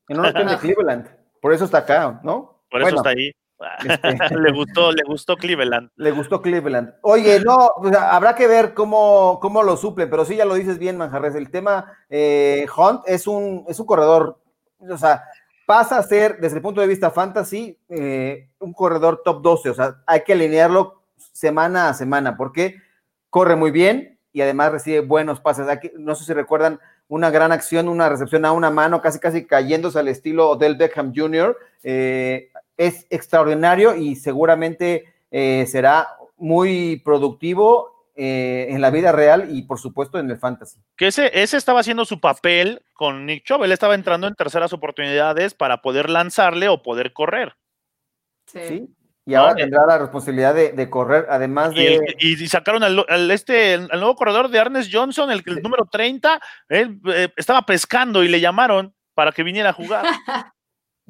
En un hotel de Cleveland. Por eso está acá, ¿no? Por eso Bueno, está ahí. Este, le gustó, le gustó Cleveland. Le gustó Cleveland. Oye, no, habrá que ver cómo, cómo lo suplen, pero sí ya lo dices bien, Manjarres. El tema eh, Hunt es un, es un corredor, o sea, pasa a ser, desde el punto de vista fantasy, eh, un corredor top 12. O sea, hay que alinearlo semana a semana, porque corre muy bien y además recibe buenos pases. Aquí, no sé si recuerdan una gran acción, una recepción a una mano, casi casi cayéndose al estilo del Beckham Jr. Eh, es extraordinario y seguramente eh, será muy productivo eh, en la vida real y por supuesto en el fantasy. Que ese, ese estaba haciendo su papel con Nick Chubb, él estaba entrando en terceras oportunidades para poder lanzarle o poder correr. Sí. Y ahora tendrá la responsabilidad de, correr, además de. Y, sacaron al, este, al nuevo corredor de Ernest Johnson, el, número 30. Él eh, estaba pescando y le llamaron para que viniera a jugar.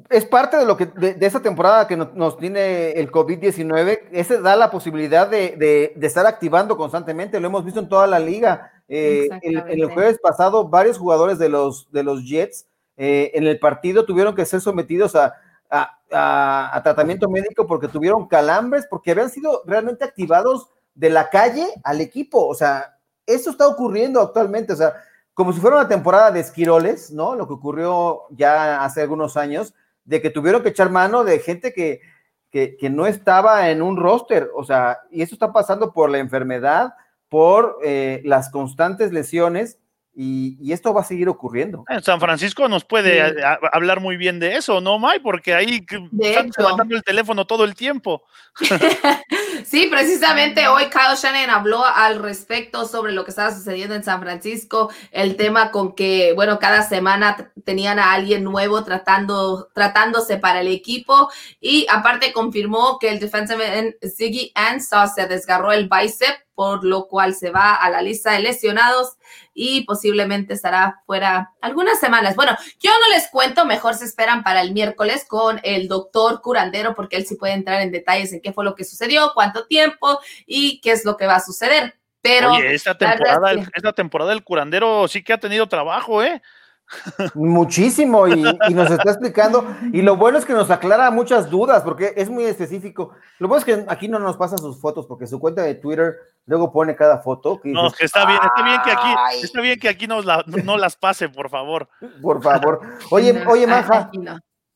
es parte de lo que de, esa temporada que nos, tiene el COVID-19, ese da la posibilidad de, estar activando constantemente, lo hemos visto en toda la liga. Eh, en el jueves pasado, varios jugadores de los, de los Jets eh, en el partido tuvieron que ser sometidos a, a, tratamiento médico porque tuvieron calambres, porque habían sido realmente activados de la calle al equipo. O sea, eso está ocurriendo actualmente, o sea, como si fuera una temporada de esquiroles, ¿no? Lo que ocurrió ya hace algunos años de que tuvieron que echar mano de gente que, que, no estaba en un roster, o sea, y eso está pasando por la enfermedad, por eh, las constantes lesiones, y, esto va a seguir ocurriendo. En San Francisco nos puede hablar muy bien de eso, ¿no, May? Porque ahí están levantando el teléfono todo el tiempo. sí, precisamente hoy Kyle Shannon habló al respecto sobre lo que estaba sucediendo en San Francisco, el tema con que, bueno, cada semana tenían a alguien nuevo tratando, tratándose para el equipo y aparte confirmó que el defensive Ziggy Ansah se desgarró el bíceps por lo cual se va a la lista de lesionados y posiblemente estará fuera algunas semanas. Bueno, yo no les cuento, mejor se esperan para el miércoles con el doctor curandero, porque él sí puede entrar en detalles en qué fue lo que sucedió, cuánto tiempo y qué es lo que va a suceder. Pero Oye, esta temporada, esta temporada el curandero sí que ha tenido trabajo, ¿eh? Muchísimo, y, nos está explicando. Y lo bueno es que nos aclara muchas dudas, porque es muy específico. Lo bueno es que aquí no nos pasa sus fotos, porque su cuenta de Twitter luego pone cada foto. no, que está bien, está bien que aquí, está bien que aquí nos no las pase, por favor. Por favor. Oye, oye, Maja,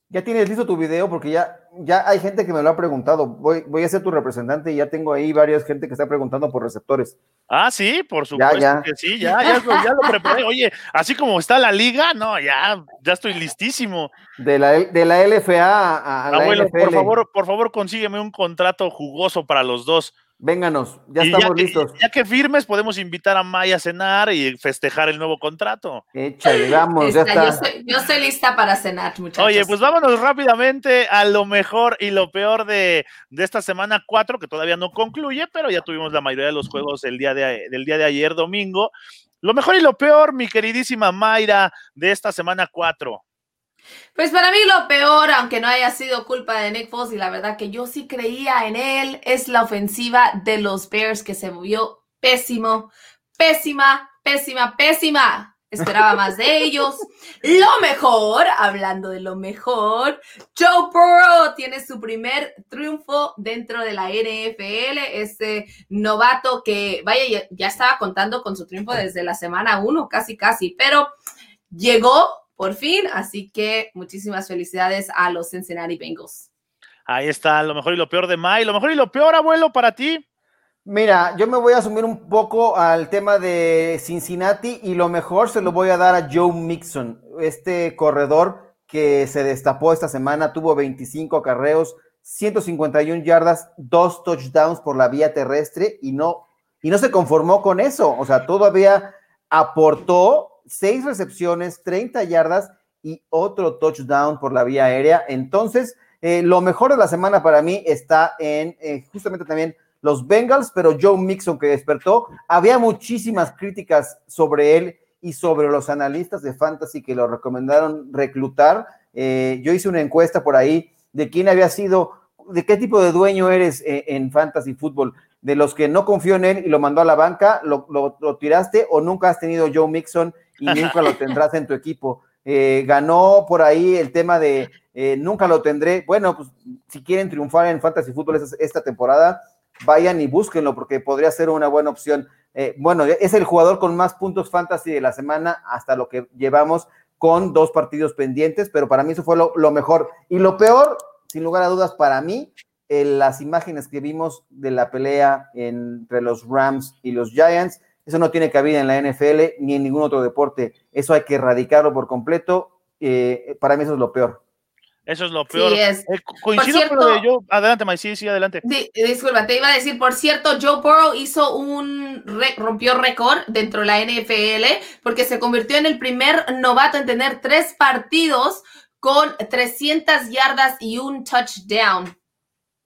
ya tienes listo tu video, porque ya, ya hay gente que me lo ha preguntado. Voy, voy a ser tu representante y ya tengo ahí varias gente que está preguntando por receptores. Ah, sí, por supuesto ya, que sí, ya, ya, ya, lo preparé. Oye, así como está la liga, no, ya, ya estoy listísimo. De la, de la LFA a, la Abuelo, por favor, por favor, consígueme un contrato jugoso para los dos. Vénganos, ya estamos listos. Ya que firmes, podemos invitar a Maya a cenar y festejar el nuevo contrato. Échale, vamos, ya está. Yo, estoy, lista para cenar, muchachos. Oye, pues vámonos rápidamente a lo mejor y lo peor de, esta semana 4, que todavía no concluye, pero ya tuvimos la mayoría de los juegos el día de, del día de ayer, domingo. Lo mejor y lo peor, mi queridísima Mayra, de esta semana 4. Pues para mí lo peor, aunque no haya sido culpa de Nick Foles y la verdad que yo sí creía en él, es la ofensiva de los Bears que se movió pésimo, pésima, pésima, pésima. Esperaba más de ellos. Lo mejor, hablando de lo mejor, Joe Burrow tiene su primer triunfo dentro de la NFL. Este novato que, vaya, ya, estaba contando con su triunfo desde la semana uno, casi, casi, pero llegó por fin. Así que muchísimas felicidades a los Cincinnati Bengals. Ahí está, lo mejor y lo peor de May. Lo mejor y lo peor, abuelo, para ti. Mira, yo me voy a asumir un poco al tema de Cincinnati y lo mejor se lo voy a dar a Joe Mixon, este corredor que se destapó esta semana, tuvo 25 acarreos, 151 yardas, dos touchdowns por la vía terrestre y no, y no se conformó con eso, o sea, todavía aportó seis recepciones, 30 yardas y otro touchdown por la vía aérea. Entonces, eh, lo mejor de la semana para mí está en eh, justamente también los Bengals, pero Joe Mixon que despertó. Había muchísimas críticas sobre él y sobre los analistas de fantasy que lo recomendaron reclutar. Eh, yo hice una encuesta por ahí de quién había sido, de qué tipo de dueño eres en fantasy fútbol de los que no confió en él y lo mandó a la banca, lo, lo, tiraste o nunca has tenido Joe Mixon y nunca lo tendrás en tu equipo. eh, ganó por ahí el tema de eh, nunca lo tendré. Bueno, pues si quieren triunfar en Fantasy Football esta, temporada, vayan y búsquenlo porque podría ser una buena opción. Eh, bueno, es el jugador con más puntos fantasy de la semana hasta lo que llevamos con dos partidos pendientes, pero para mí eso fue lo, lo mejor. Y lo peor, sin lugar a dudas, para mí, las imágenes que vimos de la pelea entre los Rams y los Giants, eso no tiene cabida en la NFL ni en ningún otro deporte. Eso hay que erradicarlo por completo. Eh, para mí eso es lo peor. Eso es lo peor. Sí, es. Eh, coincido con lo de Joe. Adelante, Mike. Sí, sí, adelante. Disculpa, te iba a decir, por cierto, Joe Burrow hizo un. rompió récord dentro de la NFL porque se convirtió en el primer novato en tener tres partidos con 300 yardas y un touchdown.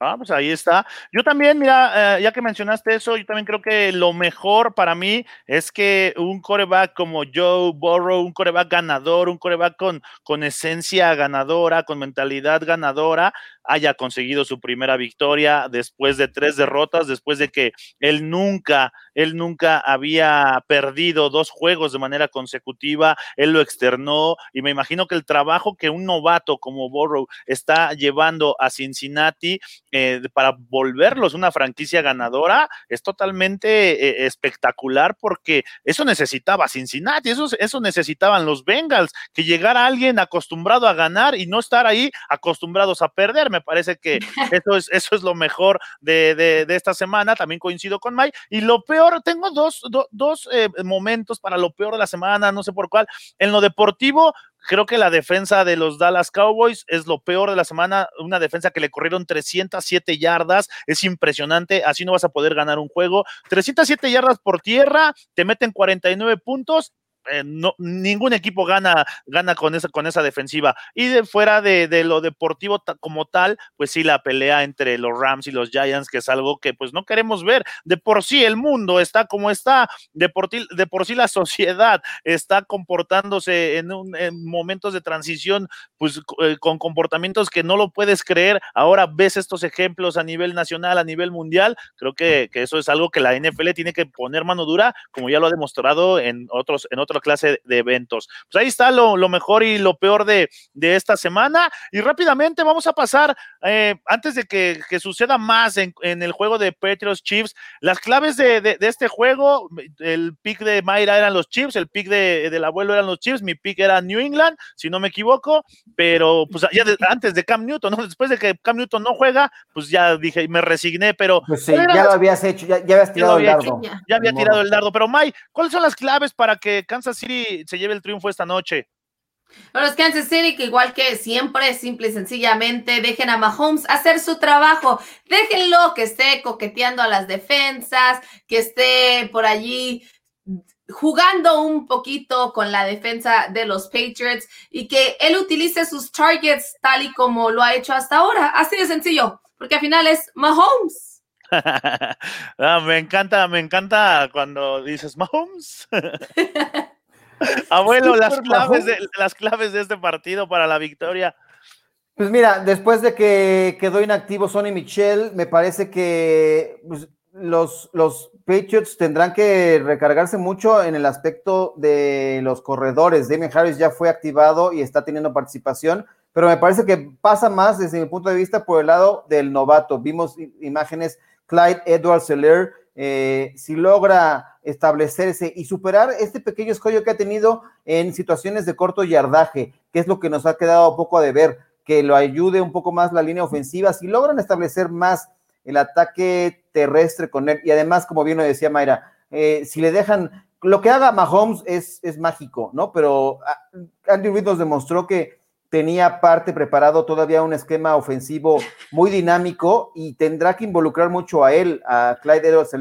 Ah, pues ahí está. Yo también, mira, eh, ya que mencionaste eso, yo también creo que lo mejor para mí es que un coreback como Joe Burrow, un coreback ganador, un coreback con, con esencia ganadora, con mentalidad ganadora, haya conseguido su primera victoria después de tres derrotas, después de que él nunca, él nunca había perdido dos juegos de manera consecutiva, él lo externó y me imagino que el trabajo que un novato como Burrow está llevando a Cincinnati eh, para volverlos una franquicia ganadora es totalmente eh, espectacular porque eso necesitaba Cincinnati, eso, eso necesitaban los Bengals, que llegara alguien acostumbrado a ganar y no estar ahí acostumbrados a perder parece que eso es, eso es lo mejor de, esta semana, también coincido con Mike. Y lo peor, tengo dos, dos eh, momentos para lo peor de la semana, no sé por cuál. En lo deportivo, creo que la defensa de los Dallas Cowboys es lo peor de la semana, una defensa que le corrieron 307 yardas, es impresionante, así no vas a poder ganar un juego. 307 yardas por tierra, te meten 49 puntos eh, no, ningún equipo gana, gana con, esa, con esa defensiva. Y de fuera de, lo deportivo como tal, pues sí, la pelea entre los Rams y los Giants, que es algo que pues no queremos ver. De por sí el mundo está como está, de por, de por sí la sociedad está comportándose en, en momentos de transición, pues eh, con comportamientos que no lo puedes creer. Ahora ves estos ejemplos a nivel nacional, a nivel mundial. Creo que, que eso es algo que la NFL tiene que poner mano dura, como ya lo ha demostrado en otros, en clase de eventos. Pues ahí está lo, mejor y lo peor de, esta semana. Y rápidamente vamos a pasar, eh, antes de que, suceda más en, el juego de Patriots Chiefs, las claves de, este juego, el pick de Mayra eran los Chiefs, el pick de, del abuelo eran los Chiefs, mi pick era New England, si no me equivoco, pero pues ya antes de Cam Newton, ¿no? después de que Cam Newton no juega, pues ya dije, me resigné, pero... Pues sí, ya lo habías hecho, ya, habías tirado el dardo. ya, había tirado el dardo, pero May, ¿cuáles son las claves para que Kansas City se lleve el triunfo esta noche? Los Kansas City, que igual que siempre, simple y sencillamente, dejen a Mahomes hacer su trabajo. Déjenlo que esté coqueteando a las defensas, que esté por allí jugando un poquito con la defensa de los Patriots y que él utilice sus targets tal y como lo ha hecho hasta ahora. Así de sencillo, porque al final es Mahomes. Ah, me encanta, me encanta cuando dices Mahomes. Abuelo, las claves, de, las claves de este partido para la victoria. Pues mira, después de que quedó inactivo Sonny Michel, me parece que pues, los, los Patriots tendrán que recargarse mucho en el aspecto de los corredores. Damien Harris ya fue activado y está teniendo participación, pero me parece que pasa más desde mi punto de vista por el lado del novato. Vimos imágenes Clyde Edwards Seller, eh, si logra establecerse y superar este pequeño escollo que ha tenido en situaciones de corto yardaje, que es lo que nos ha quedado poco de ver, que lo ayude un poco más la línea ofensiva, si logran establecer más el ataque terrestre con él, y además, como bien lo decía Mayra, eh, si le dejan, lo que haga Mahomes es, es mágico, ¿no? Pero ah, Andy Reid nos demostró que tenía parte preparado todavía un esquema ofensivo muy dinámico y tendrá que involucrar mucho a él, a Clyde Edwards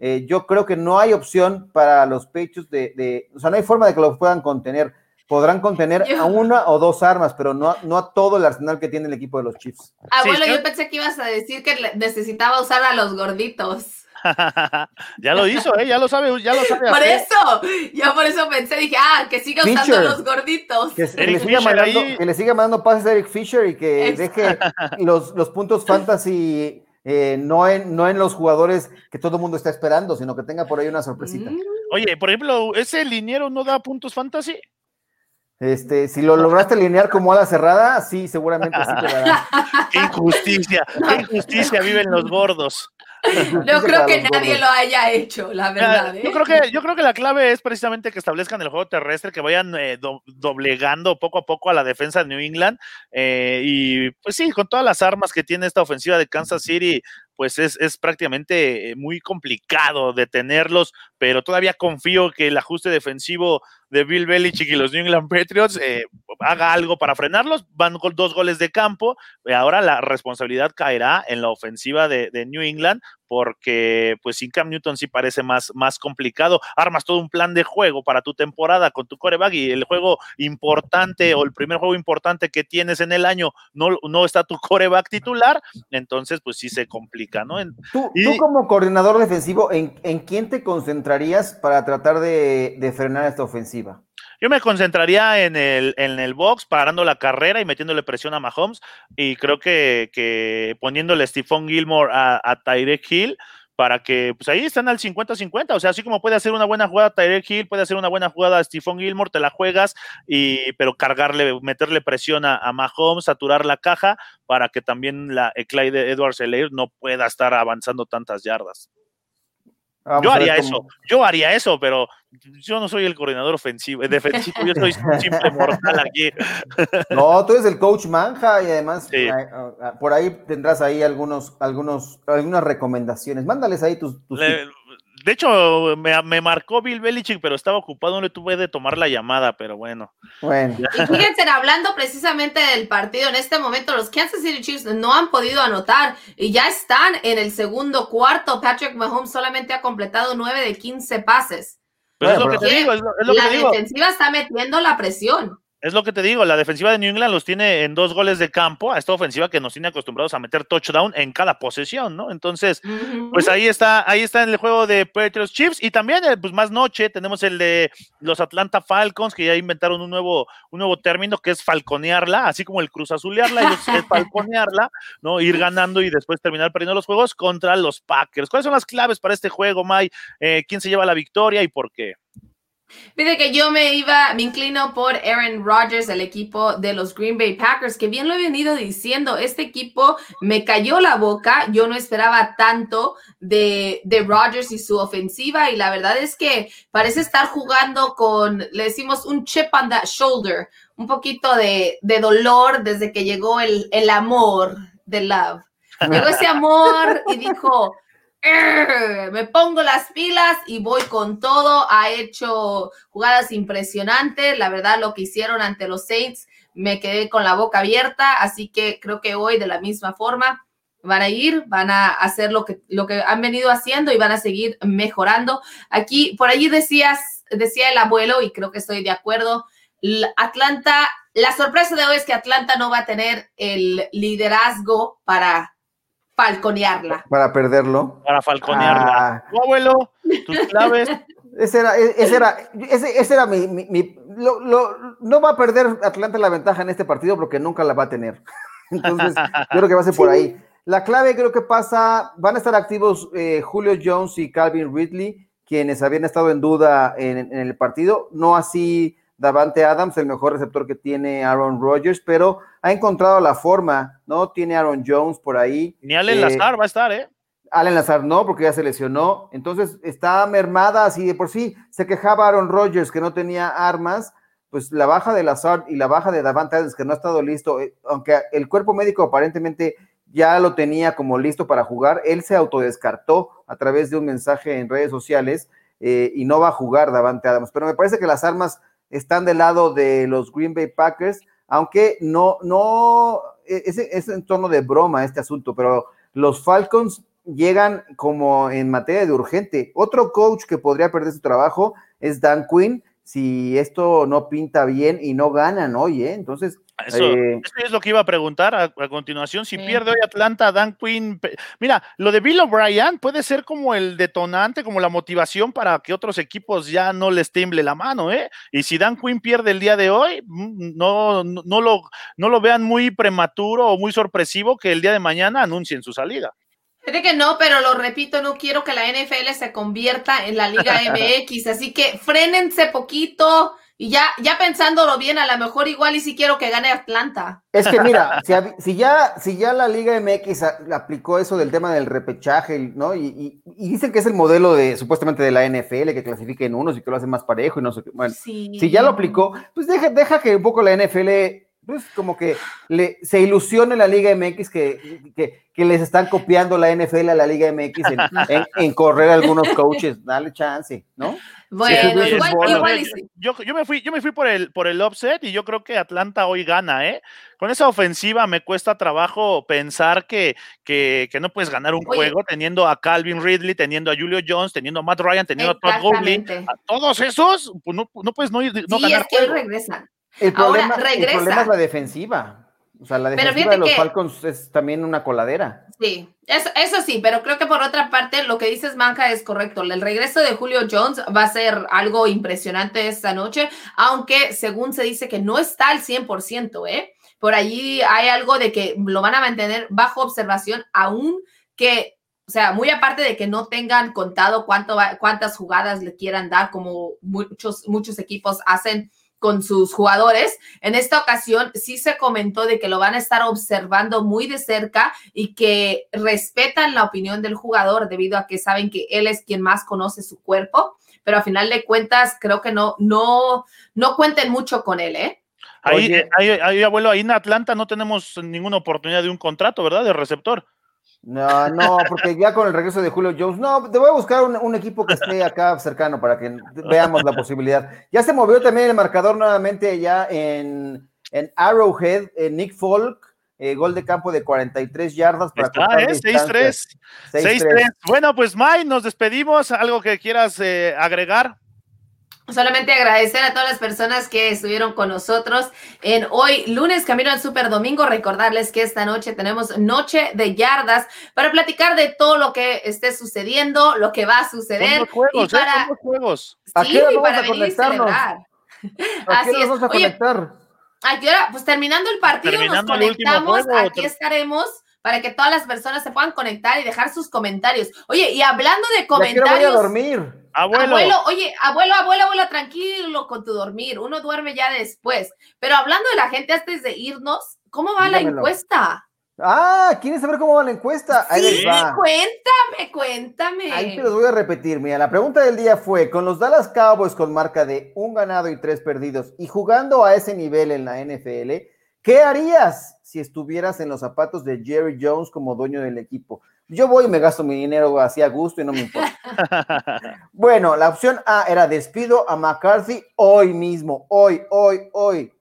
eh, yo creo que no hay opción para los pechos de, o sea, no hay forma de que los puedan contener. Podrán contener a una o dos armas, pero no, no a todo el arsenal que tiene el equipo de los Chiefs. Ah, bueno, yo pensé que ibas a decir que necesitaba usar a los gorditos. ya lo hizo, ¿eh? ya lo sabe, ya lo sabe. Por eso, yo por eso pensé, dije, ah, que siga usando los gorditos. Que, le siga mandando, que, le siga mandando, pases a Eric Fisher y que deje los, los puntos fantasy eh, no, en, no en los jugadores que todo el mundo está esperando, sino que tenga por ahí una sorpresita. Mm. Oye, por ejemplo, ¿ese liniero no da puntos fantasy? Este, si lo lograste alinear como ala cerrada, sí, seguramente sí te dará. Qué injusticia, qué injusticia viven los gordos. No creo que nadie lo haya hecho, la verdad. ¿eh? Yo, creo que, yo creo que la clave es precisamente que establezcan el juego terrestre, que vayan eh, do, doblegando poco a poco a la defensa de New England. Eh, y pues sí, con todas las armas que tiene esta ofensiva de Kansas City, pues es, es, prácticamente eh, muy complicado detenerlos, pero todavía confío que el ajuste defensivo de Bill Belichick y los New England Patriots eh, haga algo para frenarlos. Van con dos goles de campo. Ahora la responsabilidad caerá en la ofensiva de, de New England porque pues sin Cam Newton sí parece más, más complicado. Armas todo un plan de juego para tu temporada con tu coreback y el juego importante o el primer juego importante que tienes en el año no, no está tu coreback titular, entonces pues sí se complica, ¿no? Tú, y, tú, como coordinador defensivo, ¿en, ¿en, quién te concentrarías para tratar de, de frenar esta ofensiva? Yo me concentraría en el, en el box, parando la carrera y metiéndole presión a Mahomes. Y creo que, que poniéndole Stephon Gilmore a, a Tyreek Hill para que, pues ahí están al 50-50. O sea, así como puede hacer una buena jugada Tyreek Hill, puede hacer una buena jugada Stephon Gilmore, te la juegas, y, pero cargarle, meterle presión a, Mahomes, saturar la caja para que también la Clyde Edwards Elair no pueda estar avanzando tantas yardas. Vamos yo haría eso, yo haría eso, pero yo no soy el coordinador ofensivo, defensivo, yo soy un simple mortal aquí. No, tú eres el coach manja y además sí. por ahí tendrás ahí algunos, algunos, algunas recomendaciones. Mándales ahí tus, tus Le, de hecho, me, me, marcó Bill Belichick, pero estaba ocupado, no le tuve de tomar la llamada, pero bueno. Bueno. Y fíjense, hablando precisamente del partido, en este momento los Kansas City Chiefs no han podido anotar y ya están en el segundo cuarto. Patrick Mahomes solamente ha completado 9 de 15 pases. Pero es lo que te digo, es lo, es lo la que te digo. defensiva está metiendo la presión. Es lo que te digo, la defensiva de New England los tiene en dos goles de campo, a esta ofensiva que nos tiene acostumbrados a meter touchdown en cada posesión, ¿no? Entonces, uh -huh. pues ahí está, ahí está en el juego de Patriots Chiefs y también, pues más noche, tenemos el de los Atlanta Falcons, que ya inventaron un nuevo, un nuevo término que es falconearla, así como el cruz azulearla, ellos es falconearla, ¿no? Ir ganando y después terminar perdiendo los juegos contra los Packers. ¿Cuáles son las claves para este juego, May? Eh, ¿Quién se lleva la victoria y por qué? Fíjate que yo me iba, me inclino por Aaron Rodgers, el equipo de los Green Bay Packers, que bien lo he venido diciendo, este equipo me cayó la boca, yo no esperaba tanto de, de Rodgers y su ofensiva, y la verdad es que parece estar jugando con, le decimos, un chip on that shoulder, un poquito de, de dolor desde que llegó el, el amor de Love. Llegó ese amor y dijo, me pongo las pilas y voy con todo. Ha hecho jugadas impresionantes. La verdad, lo que hicieron ante los Saints, me quedé con la boca abierta. Así que creo que hoy, de la misma forma, van a ir, van a hacer lo que, lo que han venido haciendo y van a seguir mejorando. Aquí, por allí decías, decía el abuelo, y creo que estoy de acuerdo. Atlanta, la sorpresa de hoy es que Atlanta no va a tener el liderazgo para falconearla. Para perderlo. Para falconearla. Ah. Tu abuelo, tus claves. Ese era, ese era, ese, ese era mi, mi, mi lo, lo, no va a perder Atlanta la ventaja en este partido porque nunca la va a tener. Entonces, yo creo que va a ser por ahí. La clave creo que pasa, van a estar activos eh, Julio Jones y Calvin Ridley, quienes habían estado en duda en, en el partido, no así Davante Adams, el mejor receptor que tiene Aaron Rodgers, pero ha encontrado la forma, ¿no? Tiene Aaron Jones por ahí. Ni Allen eh, Lazar va a estar, ¿eh? Allen Lazar no, porque ya se lesionó. Entonces está mermada así de por sí. Se quejaba Aaron Rodgers que no tenía armas. Pues la baja de Lazar y la baja de Davante Adams que no ha estado listo, eh, aunque el cuerpo médico aparentemente ya lo tenía como listo para jugar, él se autodescartó a través de un mensaje en redes sociales eh, y no va a jugar Davante Adams. Pero me parece que las armas están del lado de los Green Bay Packers, aunque no, no, es, es en torno de broma este asunto, pero los Falcons llegan como en materia de urgente. Otro coach que podría perder su trabajo es Dan Quinn, si esto no pinta bien y no ganan hoy, ¿eh? Entonces, eso, eh, eso, es lo que iba a preguntar a, a continuación. Si sí. pierde hoy Atlanta, Dan Quinn. Mira, lo de Bill O'Brien puede ser como el detonante, como la motivación para que otros equipos ya no les tiemble la mano, ¿eh? Y si Dan Quinn pierde el día de hoy, no, no, no, lo, no lo vean muy prematuro o muy sorpresivo que el día de mañana anuncien su salida. Fíjate que no, pero lo repito, no quiero que la NFL se convierta en la Liga MX, así que frénense poquito, Y ya, ya pensándolo bien, a lo mejor igual y si quiero que gane Atlanta. Es que mira, si, ya, si ya la Liga MX aplicó eso del tema del repechaje, ¿no? Y, dicen que es el modelo de supuestamente de la NFL, que clasifiquen unos y que lo hacen más parejo y no sé qué. Bueno, si ya lo aplicó, pues deja, deja que un poco la NFL pues como que le, se ilusione la Liga MX que, que, les están copiando la NFL a la Liga MX en, correr algunos coaches, dale chance, ¿no? Bueno, igual, yo, yo, me fui, yo me fui por el, por el offset y yo creo que Atlanta hoy gana, ¿eh? Con esa ofensiva me cuesta trabajo pensar que, que, no puedes ganar un juego teniendo a Calvin Ridley, teniendo a Julio Jones, teniendo a Matt Ryan, teniendo a Todd Gurley, a todos esos, pues no, no puedes no, no sí, es que hoy regresan. El problema, el problema es la defensiva. O sea, la defensiva de los Falcons es también una coladera. Sí, eso, eso, sí, pero creo que por otra parte lo que dices, Manja, es correcto. El regreso de Julio Jones va a ser algo impresionante esta noche, aunque según se dice que no está al 100%, ¿eh? Por allí hay algo de que lo van a mantener bajo observación, aún que, o sea, muy aparte de que no tengan contado cuánto cuántas jugadas le quieran dar, como muchos, muchos equipos hacen con sus jugadores. En esta ocasión sí se comentó de que lo van a estar observando muy de cerca y que respetan la opinión del jugador debido a que saben que él es quien más conoce su cuerpo, pero a final de cuentas creo que no, no, no cuenten mucho con él, ¿eh? Ahí, ahí, ahí, abuelo, ahí en Atlanta no tenemos ninguna oportunidad de un contrato, ¿verdad? De receptor. No, no, porque ya con el regreso de Julio Jones, no, te voy a buscar un, equipo que esté acá cercano para que veamos la posibilidad. Ya se movió también el marcador nuevamente ya en, en Arrowhead, en Nick Folk, eh, gol de campo de 43 yardas para Está, ¿eh? 6-3. 6-3. Bueno, pues May, nos despedimos. ¿Algo que quieras eh, agregar? Solamente agradecer a todas las personas que estuvieron con nosotros en hoy, lunes, camino al Super Domingo. Recordarles que esta noche tenemos Noche de Yardas para platicar de todo lo que esté sucediendo, lo que va a suceder. juegos, y ¿eh? para... juegos. Sí, para venir a celebrar. Así es. Vamos a conectar? ¿A qué hora? Pues terminando el partido, nos conectamos. Aquí estaremos para que todas las personas se puedan conectar y dejar sus comentarios. Oye, y hablando de comentarios. Ya voy a dormir. Abuelo. oye, abuelo, abuelo, abuelo, tranquilo con tu dormir. Uno duerme ya después. Pero hablando de la gente antes de irnos, ¿cómo va la encuesta? Ah, ¿quieres saber cómo va la encuesta? Ahí sí, cuéntame, cuéntame. Ahí te lo voy a repetir. Mira, la pregunta del día fue: con los Dallas Cowboys con marca de un ganado y tres perdidos y jugando a ese nivel en la NFL, ¿qué harías si estuvieras en los zapatos de Jerry Jones como dueño del equipo? Yo voy y me gasto mi dinero así a gusto y no me importa. bueno, la opción A era despido a McCarthy hoy mismo, hoy, hoy, hoy.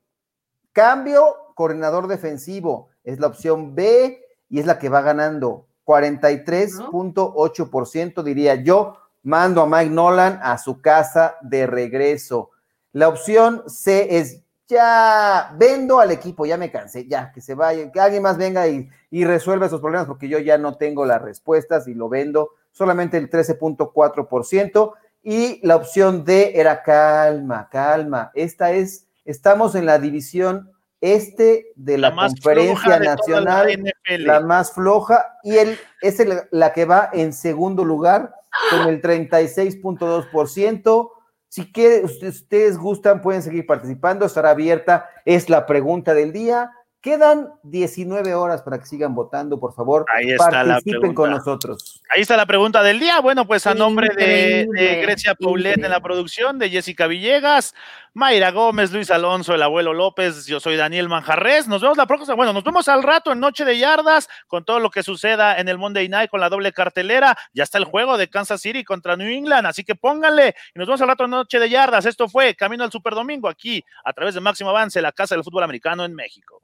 Cambio, coordinador defensivo. Es la opción B y es la que va ganando. 43.8% diría yo. Mando a Mike Nolan a su casa de regreso. La opción C es ya vendo al equipo, ya me cansé, ya, que se vaya, que alguien más venga y, resuelva esos problemas porque yo ya no tengo las respuestas y lo vendo, solamente el 13.4%. Y la opción D era calma, calma. Esta es, estamos en la división este de la, conferencia nacional, la, más floja, y él es la que va en segundo lugar con el 36.2%. Si quieren, ustedes gustan, pueden seguir participando, estará abierta, es la pregunta del día. Quedan 19 horas para que sigan votando, por favor. Ahí está participen con nosotros. Ahí está la pregunta del día. Bueno, pues a nombre de, Grecia Paulet en la producción, de Jessica Villegas, Mayra Gómez, Luis Alonso, el abuelo López, yo soy Daniel Manjarres. Nos vemos la próxima. Bueno, nos vemos al rato en Noche de Yardas con todo lo que suceda en el Monday Night con la doble cartelera. Ya está el juego de Kansas City contra New England, así que pónganle. Y nos vemos al rato en Noche de Yardas. Esto fue Camino al Super Domingo aquí a través de Máximo Avance, la Casa del Fútbol Americano en México.